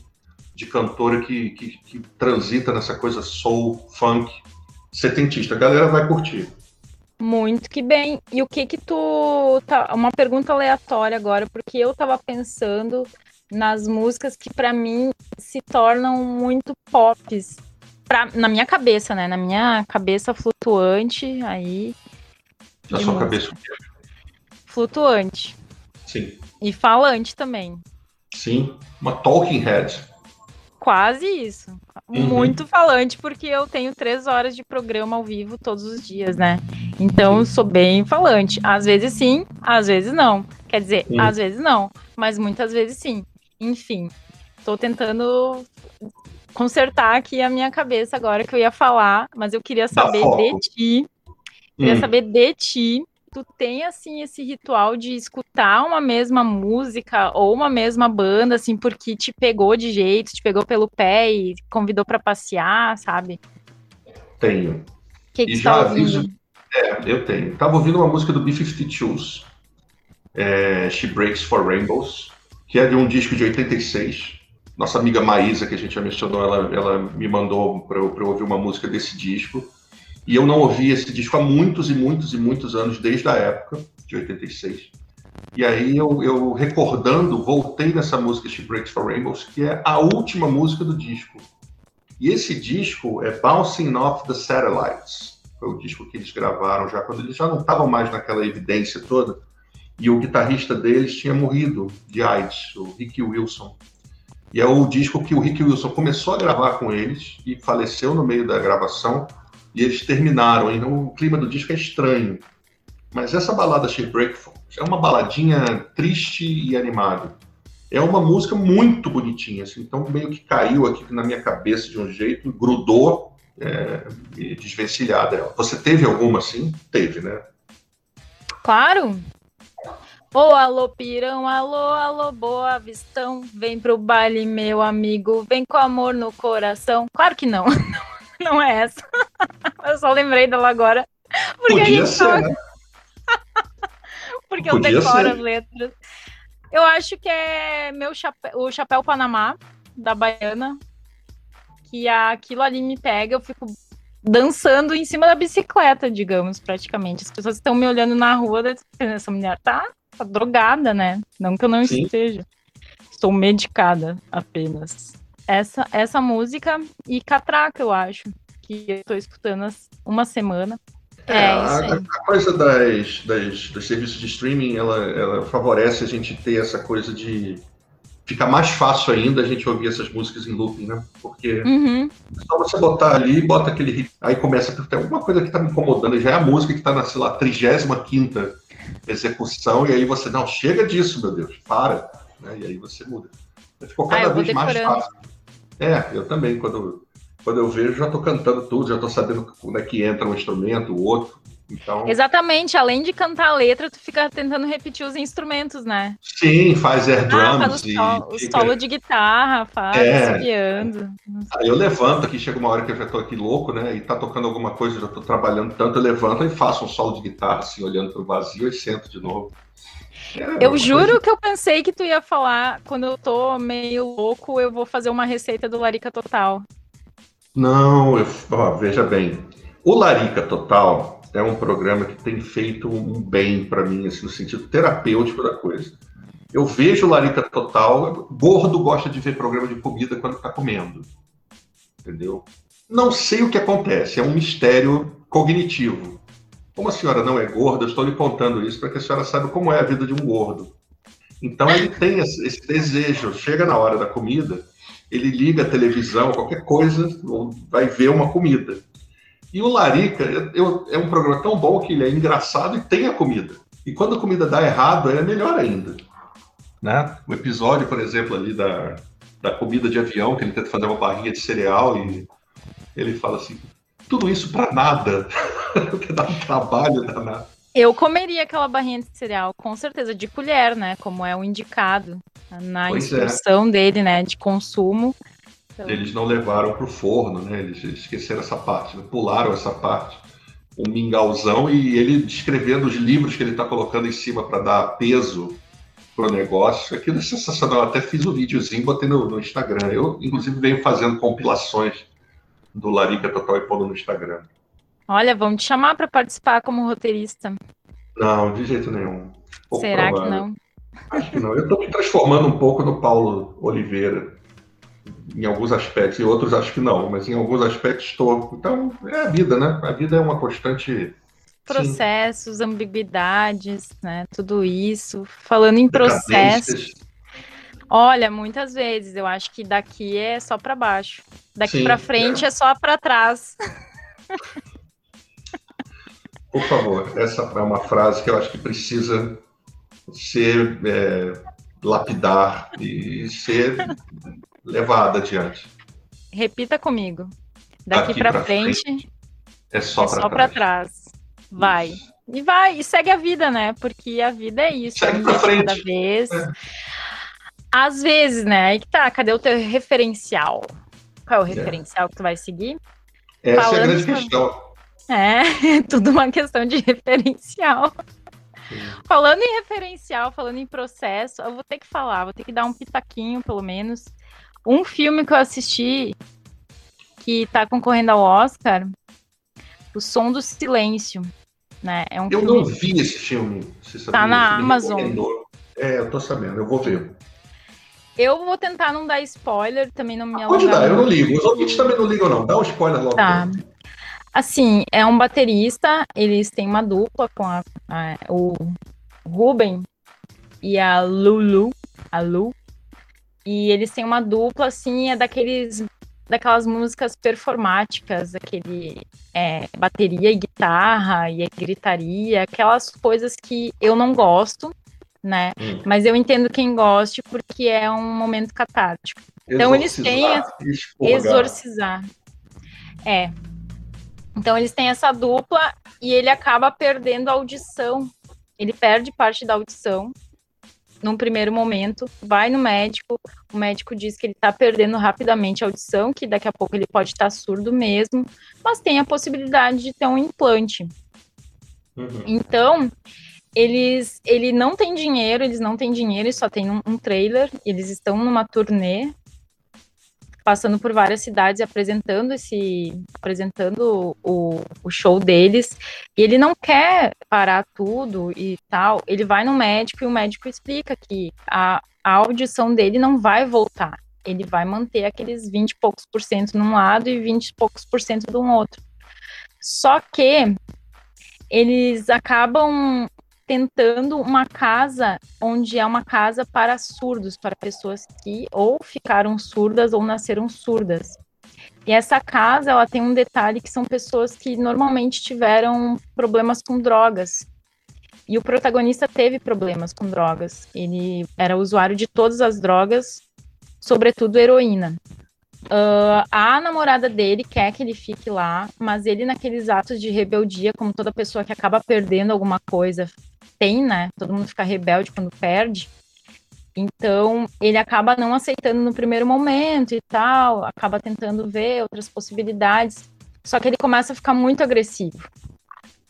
de cantora que, que, que transita nessa coisa soul, funk, setentista. A galera vai curtir. Muito que bem. E o que que tu tá, uma pergunta aleatória agora, porque eu tava pensando nas músicas que para mim se tornam muito pops pra, na minha cabeça, né? Na minha cabeça flutuante, aí. Na sua cabeça Flutuante. Sim. E falante também. Sim, uma talking head. Quase isso. Uhum. Muito falante, porque eu tenho três horas de programa ao vivo todos os dias, né? Então, eu sou bem falante. Às vezes sim, às vezes não. Quer dizer, uhum. às vezes não, mas muitas vezes sim. Enfim, tô tentando consertar aqui a minha cabeça agora que eu ia falar, mas eu queria saber de ti. Queria hum. saber de ti. Tu tem assim esse ritual de escutar uma mesma música ou uma mesma banda assim porque te pegou de jeito, te pegou pelo pé e convidou para passear, sabe? Tenho. Que que e já tá aviso, é, eu tenho. Tava ouvindo uma música do B52s, é, She Breaks for Rainbows, que é de um disco de 86 nossa amiga Maísa, que a gente já mencionou, ela, ela me mandou para eu, eu ouvir uma música desse disco. E eu não ouvi esse disco há muitos e muitos e muitos anos, desde a época, de 86. E aí eu, eu recordando, voltei nessa música She Breaks for Rainbows, que é a última música do disco. E esse disco é Bouncing Off the Satellites. Foi o disco que eles gravaram já quando eles já não estavam mais naquela evidência toda. E o guitarrista deles tinha morrido de AIDS, o Ricky Wilson. E é o disco que o Rick Wilson começou a gravar com eles e faleceu no meio da gravação. E eles terminaram. Então o clima do disco é estranho. Mas essa balada She Break é uma baladinha triste e animada. É uma música muito bonitinha, assim, então meio que caiu aqui na minha cabeça de um jeito, grudou é, e desvencilhada. Você teve alguma assim? Teve, né? Claro, Ô, alô, pirão, alô, alô, boa vistão. Vem pro baile, meu amigo. Vem com amor no coração. Claro que não. Não é essa. Eu só lembrei dela agora. Porque Podia ser, né? Porque eu Podia decoro ser. as letras. Eu acho que é meu o chapéu Panamá da Baiana. Que aquilo ali me pega, eu fico dançando em cima da bicicleta, digamos, praticamente. As pessoas estão me olhando na rua, essa mulher tá, tá drogada, né? Não que eu não Sim. esteja. Estou medicada apenas. Essa, essa música e Catraca, eu acho, que eu tô escutando há uma semana. É, a, isso aí. a coisa das, das, dos serviços de streaming, ela, ela favorece a gente ter essa coisa de ficar mais fácil ainda a gente ouvir essas músicas em looping, né? Porque Uhum. é só você botar ali, bota aquele hit, aí começa a ter alguma coisa que tá me incomodando, já é a música que tá na, sei lá, 35 execução, e aí você, não, chega disso, meu Deus, para, né? E aí você muda. Ficou Ah, cada vou vez mais fácil. É, eu também, quando, quando eu vejo, já tô cantando tudo, já tô sabendo quando é que entra um instrumento, o outro. Então, Exatamente, além de cantar a letra, tu fica tentando repetir os instrumentos, né? sim, faz air Ah, faz drums o e solo, o fica- solo de guitarra, faz, É. subiando. Aí eu levanto aqui, chega uma hora que eu já tô aqui louco, né? E tá tocando alguma coisa, já tô trabalhando tanto, eu levanto e faço um solo de guitarra, assim, olhando pro vazio e sento de novo. Eu juro que eu pensei que tu ia falar, quando eu tô meio louco, eu vou fazer uma receita do Larica Total. Não, eu, ó, veja bem. O Larica Total é um programa que tem feito um bem para mim, assim, no sentido terapêutico da coisa. Eu vejo o Larica Total, gordo gosta de ver programa de comida quando tá comendo. Entendeu? Não sei o que acontece, é um mistério cognitivo. Como a senhora não é gorda, eu estou lhe contando isso para que a senhora saiba como é a vida de um gordo. Então ele tem esse, desejo, chega na hora da comida, ele liga a televisão, qualquer coisa, vai ver uma comida. E o Larica eu- é um programa tão bom que ele é engraçado e tem a comida. E quando a comida dá errado, é melhor ainda. Né? O episódio, por exemplo, ali da, da comida de avião, que ele tenta fazer uma barrinha de cereal e ele fala assim: tudo isso para nada, dá um trabalho danado. Eu comeria aquela barrinha de cereal, com certeza, de colher, né? Como é o indicado na Pois é. instrução dele, né? De consumo. Então, Eles não levaram para o forno, né? Eles esqueceram essa parte, né? pularam essa parte. Um mingauzão e ele descrevendo os livros que ele está colocando em cima para dar peso pro negócio. Aquilo é sensacional. Eu até fiz um videozinho, botei no, no Instagram. Eu, inclusive, venho fazendo compilações do Larica Total e pondo no Instagram. Olha, vamos te chamar para participar como roteirista. Não, de jeito nenhum. Pouco Será que provável. não? Acho que não. Eu estou me transformando um pouco no Paulo Oliveira. Em alguns aspectos, em outros acho que não, mas em alguns aspectos estou. Então, é a vida, né? A vida é uma constante. Processos, ambiguidades, né? Tudo isso. Falando em processos. Olha, muitas vezes eu acho que daqui é só para baixo. Daqui para frente é só para trás. Por favor, essa é uma frase que eu acho que precisa ser é, lapidar e ser levada adiante. Repita comigo. Daqui, Daqui para pra frente É só é para para trás. Vai. E vai, e segue a vida, né? Porque a vida é isso, é Segue um pra de cada frente. vez. É. Às vezes, né? Aí que tá, cadê o teu referencial? Qual é o É. referencial que tu vai seguir? Essa é a Falando grande sobre- questão. É, é tudo uma questão de referencial. Falando em referencial, falando em processo, eu vou ter que falar, vou ter que dar um pitaquinho, pelo menos. Um filme que eu assisti que tá concorrendo ao Oscar, O Som do Silêncio, né? É um Eu filme não vi esse filme. Você? Tá na Amazon. É, eu tô sabendo, eu vou ver. Eu vou tentar não dar spoiler, também não me Pode alongar dar, eu não ligo. Os ouvintes também não ligam, não. Dá um spoiler logo. Tá. Assim, é um baterista, eles têm uma dupla com a, a- o Ruben e a Lulu, a Lu, e eles têm uma dupla, assim, é daqueles, daquelas músicas performáticas, aquele é, bateria e guitarra e gritaria, aquelas coisas que eu não gosto, né? Hum. Mas eu entendo quem goste porque é um momento catártico. Então, eles têm Exorcizar expurgar. exorcizar. É. Então eles têm essa dupla e ele acaba perdendo a audição. Ele perde parte da audição num primeiro momento, vai no médico, o médico diz que ele está perdendo rapidamente a audição, que daqui a pouco ele pode estar surdo mesmo, mas tem a possibilidade de ter um implante. Uhum. Então, eles ele não tem dinheiro, eles não têm dinheiro, eles só tem um, um trailer, eles estão numa turnê passando por várias cidades apresentando esse apresentando o, o show deles. E ele não quer parar tudo e tal. Ele vai no médico e o médico explica que a, a audição dele não vai voltar. Ele vai manter aqueles 20 e poucos por cento num lado e 20 e poucos por cento do outro. Só que eles acabam tentando uma casa onde é uma casa para surdos, para pessoas que ou ficaram surdas ou nasceram surdas. E essa casa, ela tem um detalhe que são pessoas que normalmente tiveram problemas com drogas. E o protagonista teve problemas com drogas. Ele era usuário de todas as drogas, sobretudo heroína. Uh, a namorada dele quer que ele fique lá, mas ele, naqueles atos de rebeldia, como toda pessoa que acaba perdendo alguma coisa, tem, né? Todo mundo fica rebelde quando perde. Então, ele acaba não aceitando no primeiro momento e tal, acaba tentando ver outras possibilidades. Só que ele começa a ficar muito agressivo.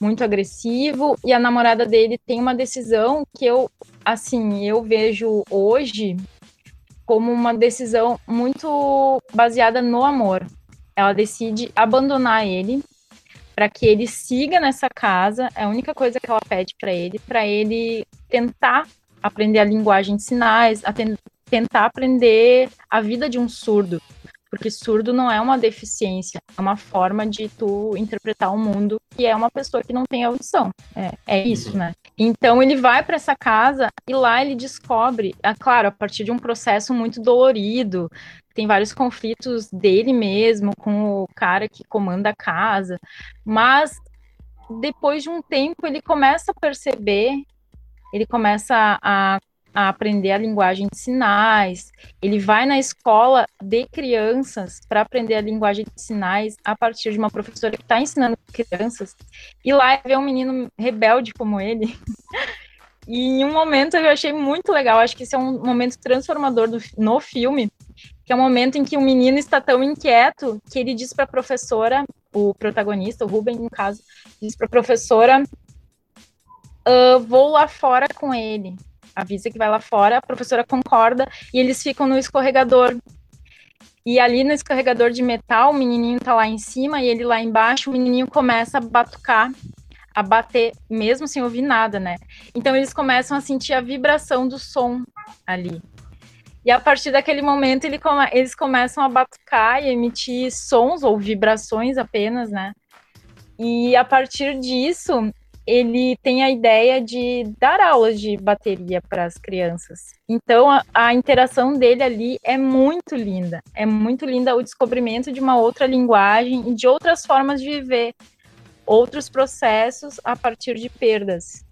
Muito agressivo, e a namorada dele tem uma decisão que eu, assim, eu vejo hoje como uma decisão muito baseada no amor. Ela decide abandonar ele para que ele siga nessa casa. É a única coisa que ela pede para ele, para ele tentar aprender a linguagem de sinais, a tentar aprender a vida de um surdo, porque surdo não é uma deficiência, é uma forma de tu interpretar o mundo que é uma pessoa que não tem audição. É, é isso, uhum. né? Então ele vai para essa casa e lá ele descobre, é claro, a partir de um processo muito dolorido, tem vários conflitos dele mesmo com o cara que comanda a casa, mas depois de um tempo ele começa a perceber, ele começa a a aprender a linguagem de sinais. Ele vai na escola de crianças para aprender a linguagem de sinais a partir de uma professora que está ensinando crianças. E lá vê um menino rebelde como ele. e em um momento eu achei muito legal, acho que esse é um momento transformador do, no filme, que é um momento em que o menino está tão inquieto que ele diz para a professora, o protagonista, o Ruben, no caso, diz para a professora: uh, vou lá fora com ele avisa que vai lá fora, a professora concorda e eles ficam no escorregador. E ali no escorregador de metal, o menininho tá lá em cima e ele lá embaixo, o menininho começa a batucar, a bater, mesmo sem ouvir nada, né? Então eles começam a sentir a vibração do som ali. E a partir daquele momento ele come, eles começam a batucar e emitir sons ou vibrações apenas, né? E a partir disso, ele tem a ideia de dar aulas de bateria para as crianças. Então, a, a, interação dele ali é muito linda. É muito linda o descobrimento de uma outra linguagem e de outras formas de viver, outros processos a partir de perdas.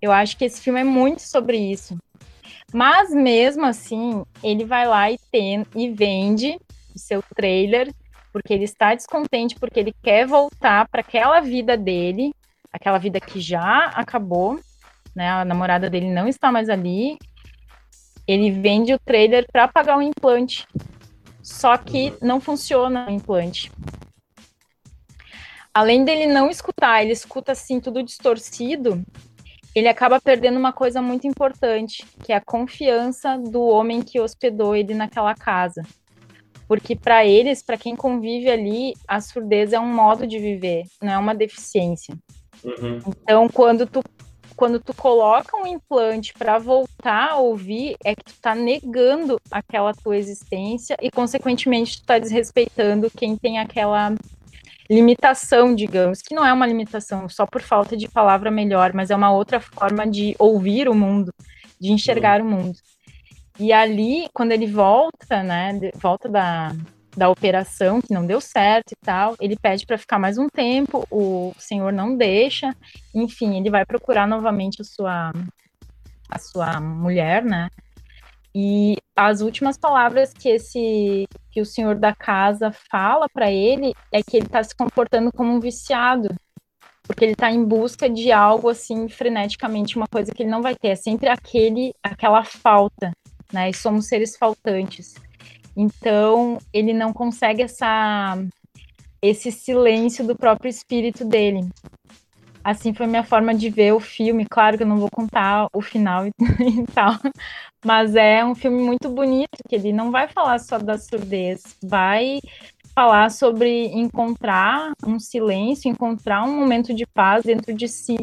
Eu acho que esse filme é muito sobre isso. Mas mesmo assim, ele vai lá e tem e vende o seu trailer porque ele está descontente porque ele quer voltar para aquela vida dele aquela vida que já acabou, né? A namorada dele não está mais ali. Ele vende o trailer para pagar o implante. Só que não funciona o implante. Além dele não escutar, ele escuta assim tudo distorcido, ele acaba perdendo uma coisa muito importante, que é a confiança do homem que hospedou ele naquela casa. Porque para eles, para quem convive ali, a surdez é um modo de viver, não é uma deficiência. Uhum. Então, quando tu, quando tu coloca um implante para voltar a ouvir, é que tu tá negando aquela tua existência e, consequentemente, tu tá desrespeitando quem tem aquela limitação, digamos, que não é uma limitação só por falta de palavra melhor, mas é uma outra forma de ouvir o mundo, de enxergar uhum. o mundo. E ali, quando ele volta, né, volta da, da operação que não deu certo e tal. Ele pede para ficar mais um tempo, o senhor não deixa. Enfim, ele vai procurar novamente a sua a sua mulher, né? E as últimas palavras que esse que o senhor da casa fala para ele é que ele está se comportando como um viciado, porque ele está em busca de algo assim freneticamente, uma coisa que ele não vai ter, é sempre aquele aquela falta, né? E somos seres faltantes. Então, ele não consegue essa esse silêncio do próprio espírito dele. assim foi minha forma de ver o filme. Claro que eu não vou contar o final e, tal, mas é um filme muito bonito, que ele não vai falar só da surdez, vai falar sobre encontrar um silêncio, encontrar um momento de paz dentro de si.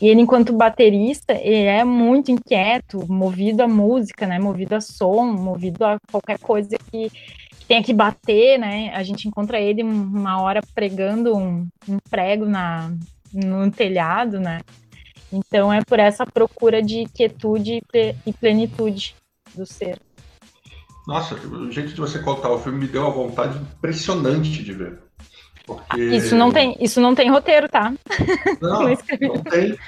E ele, enquanto baterista, ele é muito inquieto, movido a música, né? Movido a som, movido a qualquer coisa que, que tenha que bater, né? A gente encontra ele uma hora pregando um, um prego na, no telhado, né? Então é por essa procura de quietude e plenitude do ser. Nossa, o jeito de você contar o filme me deu uma vontade impressionante de ver. Porque... Isso não tem, isso não tem roteiro, tá? Não, não, não tem.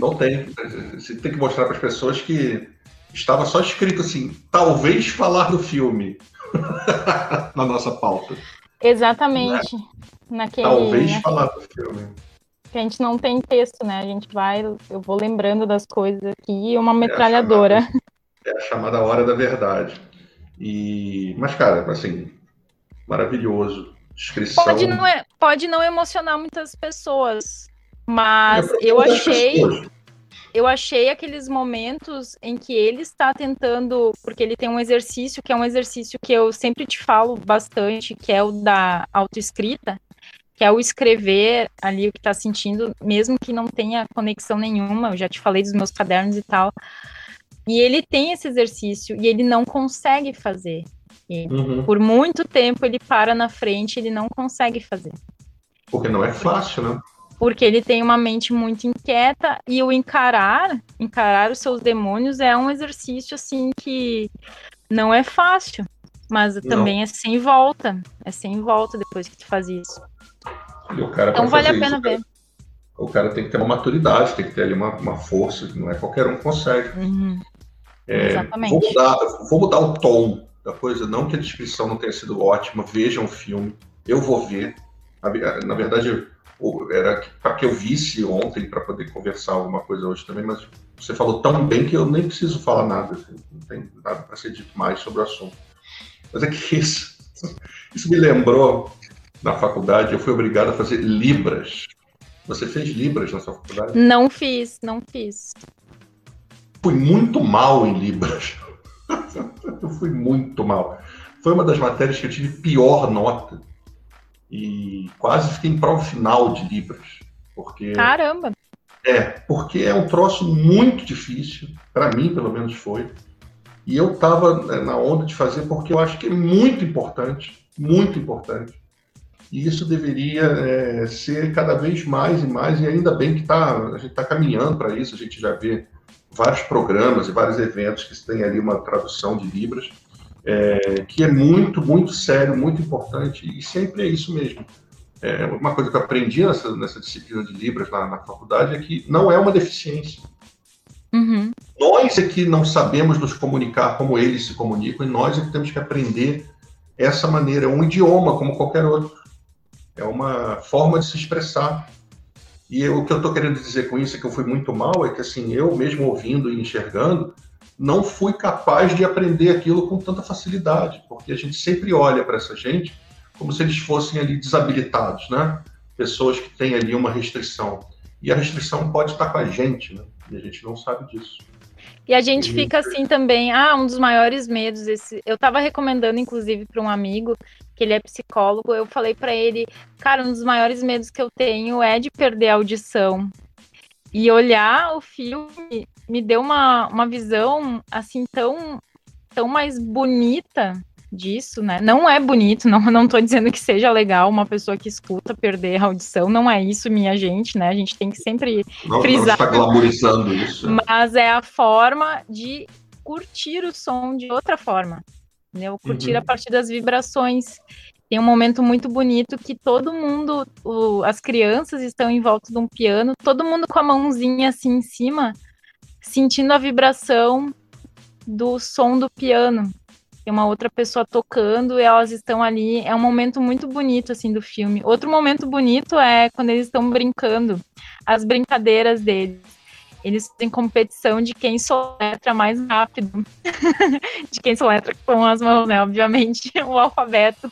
Não tem. Você tem que mostrar para as pessoas que estava só escrito assim, talvez falar do filme na nossa pauta. Exatamente. Né? Naquele, talvez né? falar do filme que a gente não tem texto, né? A gente vai, eu vou lembrando das coisas aqui, uma metralhadora. É a chamada, é a chamada hora da verdade. E, mas cara, assim, maravilhoso. Descrição. Pode não, pode não emocionar muitas pessoas, mas é eu achei, eu achei aqueles momentos em que ele está tentando, porque ele tem um exercício que é um exercício que eu sempre te falo bastante, que é o da autoescrita que é o escrever ali o que está sentindo, mesmo que não tenha conexão nenhuma. Eu já te falei dos meus cadernos e tal. E ele tem esse exercício e ele não consegue fazer. Uhum. Por muito tempo ele para na frente, ele não consegue fazer. Porque não é fácil, né? Porque ele tem uma mente muito inquieta e o encarar, encarar os seus demônios é um exercício assim que não é fácil, mas não. também é sem volta, é sem volta depois que tu faz isso. Então vale a pena isso, ver. O cara tem que ter uma maturidade, tem que ter ali uma, uma força, não é qualquer um que consegue. Uhum. É, Exatamente. Vou mudar, vou mudar o tom da coisa, não que a descrição não tenha sido ótima, vejam o filme, eu vou ver. Na verdade, era para que eu visse ontem para poder conversar alguma coisa hoje também, mas você falou tão bem que eu nem preciso falar nada, assim, não tem nada para ser dito mais sobre o assunto. Mas é que isso, isso me lembrou na faculdade, eu fui obrigado a fazer Libras. Você fez Libras na sua faculdade? Não fiz, não fiz. Fui muito mal em Libras. eu fui muito mal. Foi uma das matérias que eu tive pior nota. E quase fiquei em prova final de Libras. Porque... Caramba! É, porque é um troço muito difícil, para mim pelo menos foi. E eu estava né, na onda de fazer porque eu acho que é muito importante, muito importante. E isso deveria é, ser cada vez mais e mais, e ainda bem que tá, a gente está caminhando para isso, a gente já vê vários programas e vários eventos que têm ali uma tradução de Libras, é, que é muito, muito sério, muito importante, e sempre é isso mesmo. É, uma coisa que eu aprendi nessa, nessa disciplina de Libras na, na faculdade é que não é uma deficiência. Uhum. Nós é que não sabemos nos comunicar como eles se comunicam, e nós é que temos que aprender essa maneira, é um idioma como qualquer outro é uma forma de se expressar. E eu, o que eu estou querendo dizer com isso é que eu fui muito mal, é que assim, eu mesmo ouvindo e enxergando, não fui capaz de aprender aquilo com tanta facilidade, porque a gente sempre olha para essa gente como se eles fossem ali desabilitados, né? Pessoas que têm ali uma restrição. E a restrição pode estar com a gente, né? E a gente não sabe disso. E a gente e... fica assim também, ah, um dos maiores medos esse, eu estava recomendando inclusive para um amigo que ele é psicólogo, eu falei para ele, cara, um dos maiores medos que eu tenho é de perder a audição. E olhar o filme me deu uma, uma visão assim tão tão mais bonita disso, né? Não é bonito, não, não tô dizendo que seja legal uma pessoa que escuta perder a audição, não é isso, minha gente, né? A gente tem que sempre não, frisar. Não está glamorizando isso. Mas é a forma de curtir o som de outra forma né? O curtir uhum. a partir das vibrações. Tem um momento muito bonito que todo mundo, o, as crianças estão em volta de um piano, todo mundo com a mãozinha assim em cima, sentindo a vibração do som do piano. Tem uma outra pessoa tocando e elas estão ali. É um momento muito bonito assim do filme. Outro momento bonito é quando eles estão brincando, as brincadeiras deles eles têm competição de quem soletra mais rápido. de quem soletra com as mãos, né? Obviamente, o alfabeto.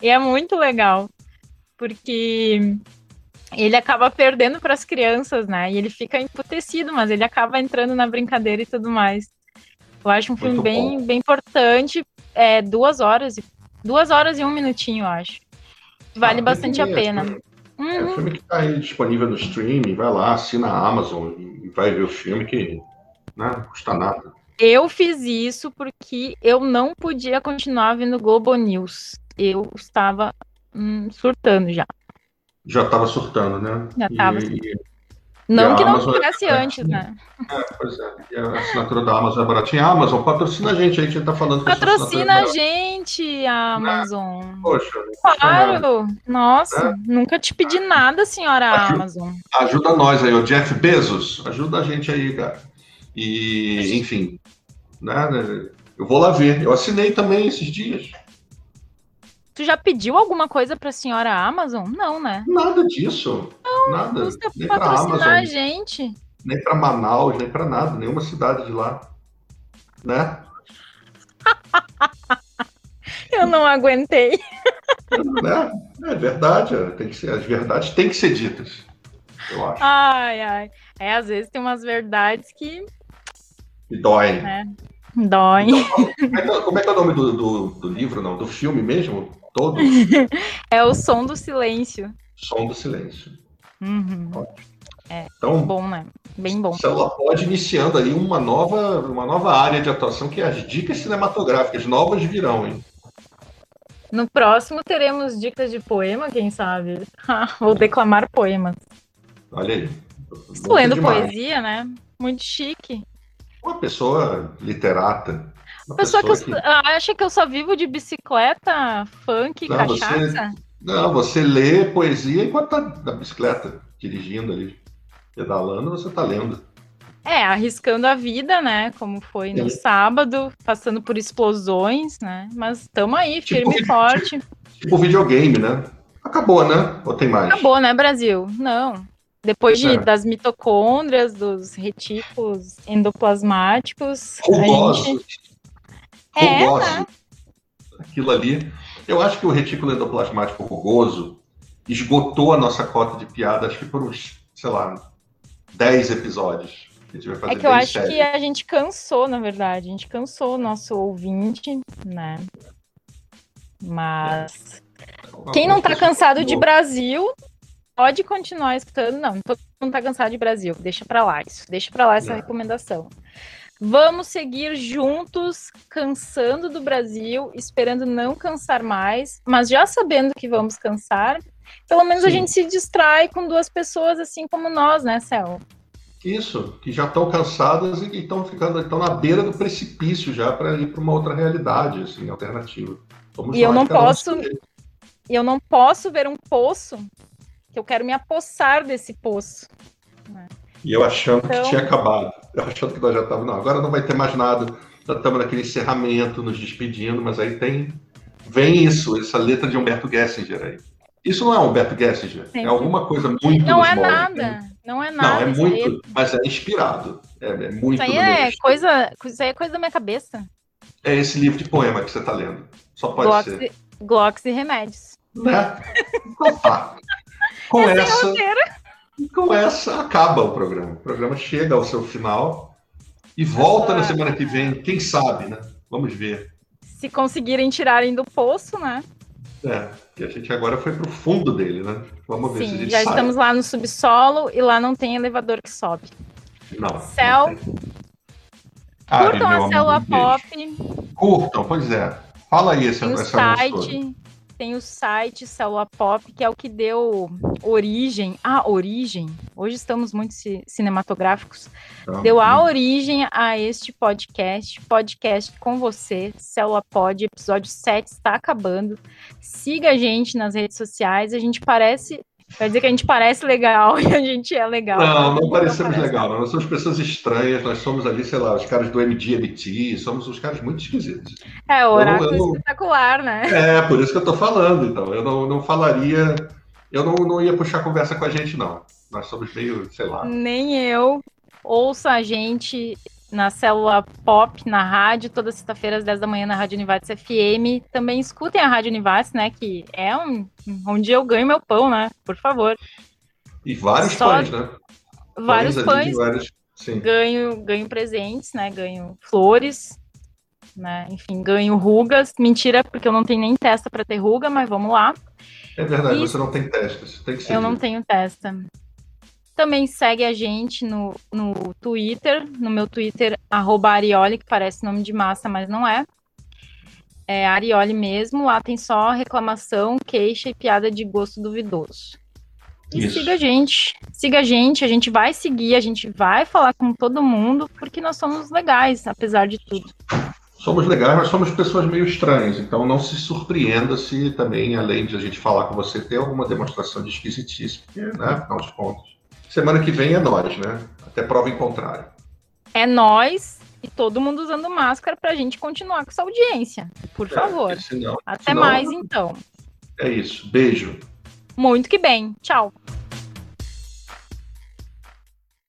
E é muito legal, porque ele acaba perdendo para as crianças, né? E ele fica emputecido, mas ele acaba entrando na brincadeira e tudo mais. Eu acho um filme bem, bem importante. É duas horas, duas horas e um minutinho, eu acho. Vale ah, bastante a pena. É, uhum. é um filme que está aí disponível no streaming, vai lá, assina a Amazon e vai ver o filme que né, não custa nada. Eu fiz isso porque eu não podia continuar vendo Globo News. Eu estava hum, surtando já. Já estava surtando, né? Já estava. Não que não tivesse é antes, né? É, pois é. E a assinatura da Amazon é baratinha. A Amazon, patrocina a gente, a gente tá falando que Patrocina a gente, a Amazon. É. Poxa. Claro. Nossa, é. nunca te pedi nada, senhora ajuda, Amazon. Ajuda nós aí, o Jeff Bezos. Ajuda a gente aí, cara. E, enfim, né? Eu vou lá ver. Eu assinei também esses dias. Tu já pediu alguma coisa para a senhora Amazon? Não, né? Nada disso. Não, nada. Custa nem para Amazon. a gente. Nem para Manaus, nem para nada, nenhuma cidade de lá. Né? Eu não aguentei. É, é verdade, tem que ser, as verdades têm que ser ditas. Eu acho. Ai, ai. É, às vezes tem umas verdades que. Que doem. É. Dói. Então, como, é que é, o nome do, do, do livro, não? Do filme mesmo? Todo? é o som do silêncio. Som do silêncio. Uhum. É então, bom, né? Bem bom. Ela pode iniciando aí uma nova, uma nova área de atuação que é as dicas cinematográficas novas virão, hein? No próximo teremos dicas de poema, quem sabe? Vou declamar poemas. Olha aí. Estou lendo demais. poesia, né? Muito chique. Uma pessoa literata. Uma pessoa, pessoa que, que, acha que eu só vivo de bicicleta, funk, não, cachaça. Você, não, você lê poesia enquanto tá na bicicleta, dirigindo ali, pedalando, você tá lendo. É, arriscando a vida, né? Como foi no sábado, passando por explosões, né? Mas estamos aí, tipo firme e forte. Tipo, tipo videogame, né? Acabou, né? Ou tem mais? Acabou, né, Brasil? Não. Depois de, é. das mitocôndrias, dos retículos endoplasmáticos. Rugosos. Gente... É, né? Aquilo ali. Eu acho que o retículo endoplasmático rugoso esgotou a nossa cota de piada, acho que por uns, sei lá, 10 episódios. é que eu acho que a gente cansou, na verdade. A gente cansou o nosso ouvinte, né? Mas. É. Quem não tá cansado de Brasil pode continuar escutando. Não, todo mundo tá cansado de Brasil. Deixa para lá isso. Deixa para lá essa recomendação. Vamos seguir juntos, cansando do Brasil, esperando não cansar mais, mas já sabendo que vamos cansar. Pelo menos Sim. a gente se distrai com duas pessoas assim como nós, né, Céu? Isso, que já estão cansadas e estão ficando estão na beira do precipício já para ir para uma outra realidade, assim, alternativa. Vamos e eu não posso, e eu não posso ver um poço que eu quero me apossar desse poço. Né? E eu achando então... que tinha acabado. Eu achando que nós já estávamos. Não, agora não vai ter mais nada. Já estamos naquele encerramento, nos despedindo, mas aí tem. Vem isso, essa letra de Humberto Gessinger aí. Isso não é Humberto Gessinger, é alguma coisa muito. Não é nada, né? não é nada. Não, é muito, aí... mas é inspirado. É, é muito. Isso aí é coisa, isso aí é coisa da minha cabeça. É esse livro de poema que você está lendo. Só pode Glocks ser. Glocks e remédios. Né? Então tá. Com Esse essa, é com essa acaba o programa. O programa chega ao seu final e volta na semana que vem, quem sabe, né? Vamos ver. Se conseguirem tirarem do poço, né? É, e a gente agora foi pro fundo dele, né? Vamos ver Sim, se a gente já sai. estamos lá no subsolo e lá não tem elevador que sobe. Não. Céu. Não Curtam a célula pop. Curtam, pois é. Fala aí essa, essa site tem o site Célula Pop, que é o que deu origem. A origem. Hoje estamos muito cinematográficos. Tá. Deu a origem a este podcast. Podcast com você, Célula Pod. Episódio 7 está acabando. Siga a gente nas redes sociais. A gente parece Vai dizer que a gente parece legal e a gente é legal. Não, não parecemos parece. legal. Nós somos pessoas estranhas, nós somos ali, sei lá, os caras do MGMT, somos os caras muito esquisitos. É, o oráculo eu não, eu espetacular, né? É, por isso que eu tô falando, então. Eu não, não falaria, eu não, não ia puxar conversa com a gente, não. Nós somos meio, sei lá. Nem eu. Ouça a gente na célula pop, na rádio, toda sexta-feira às 10 da manhã na Rádio Univates FM. Também escutem a Rádio Univates, né? Que é um, onde eu ganho meu pão, né? Por favor. E vários Só... pães, né? Vários pães. Vários... Ganho, ganho presentes, né? Ganho flores, né? Enfim, ganho rugas. Mentira, porque eu não tenho nem testa para ter ruga, mas vamos lá. É verdade, e... você não tem testa. Tem que eu não tenho testa. Também segue a gente no, no Twitter, no meu Twitter, arroba Arioli, que parece nome de massa, mas não é. É Arioli mesmo, lá tem só reclamação, queixa e piada de gosto duvidoso. E Isso. siga a gente, siga a gente, a gente vai seguir, a gente vai falar com todo mundo, porque nós somos legais, apesar de tudo. Somos legais, mas somos pessoas meio estranhas, então não se surpreenda se também, além de a gente falar com você, ter alguma demonstração de esquisitice, porque, né, afinal de contas, Semana que vem é nós, né? Até prova em contrário. É nós e todo mundo usando máscara para a gente continuar com essa audiência. Por é, favor. Senão, Até senão, mais, então. É isso. Beijo. Muito que bem. Tchau.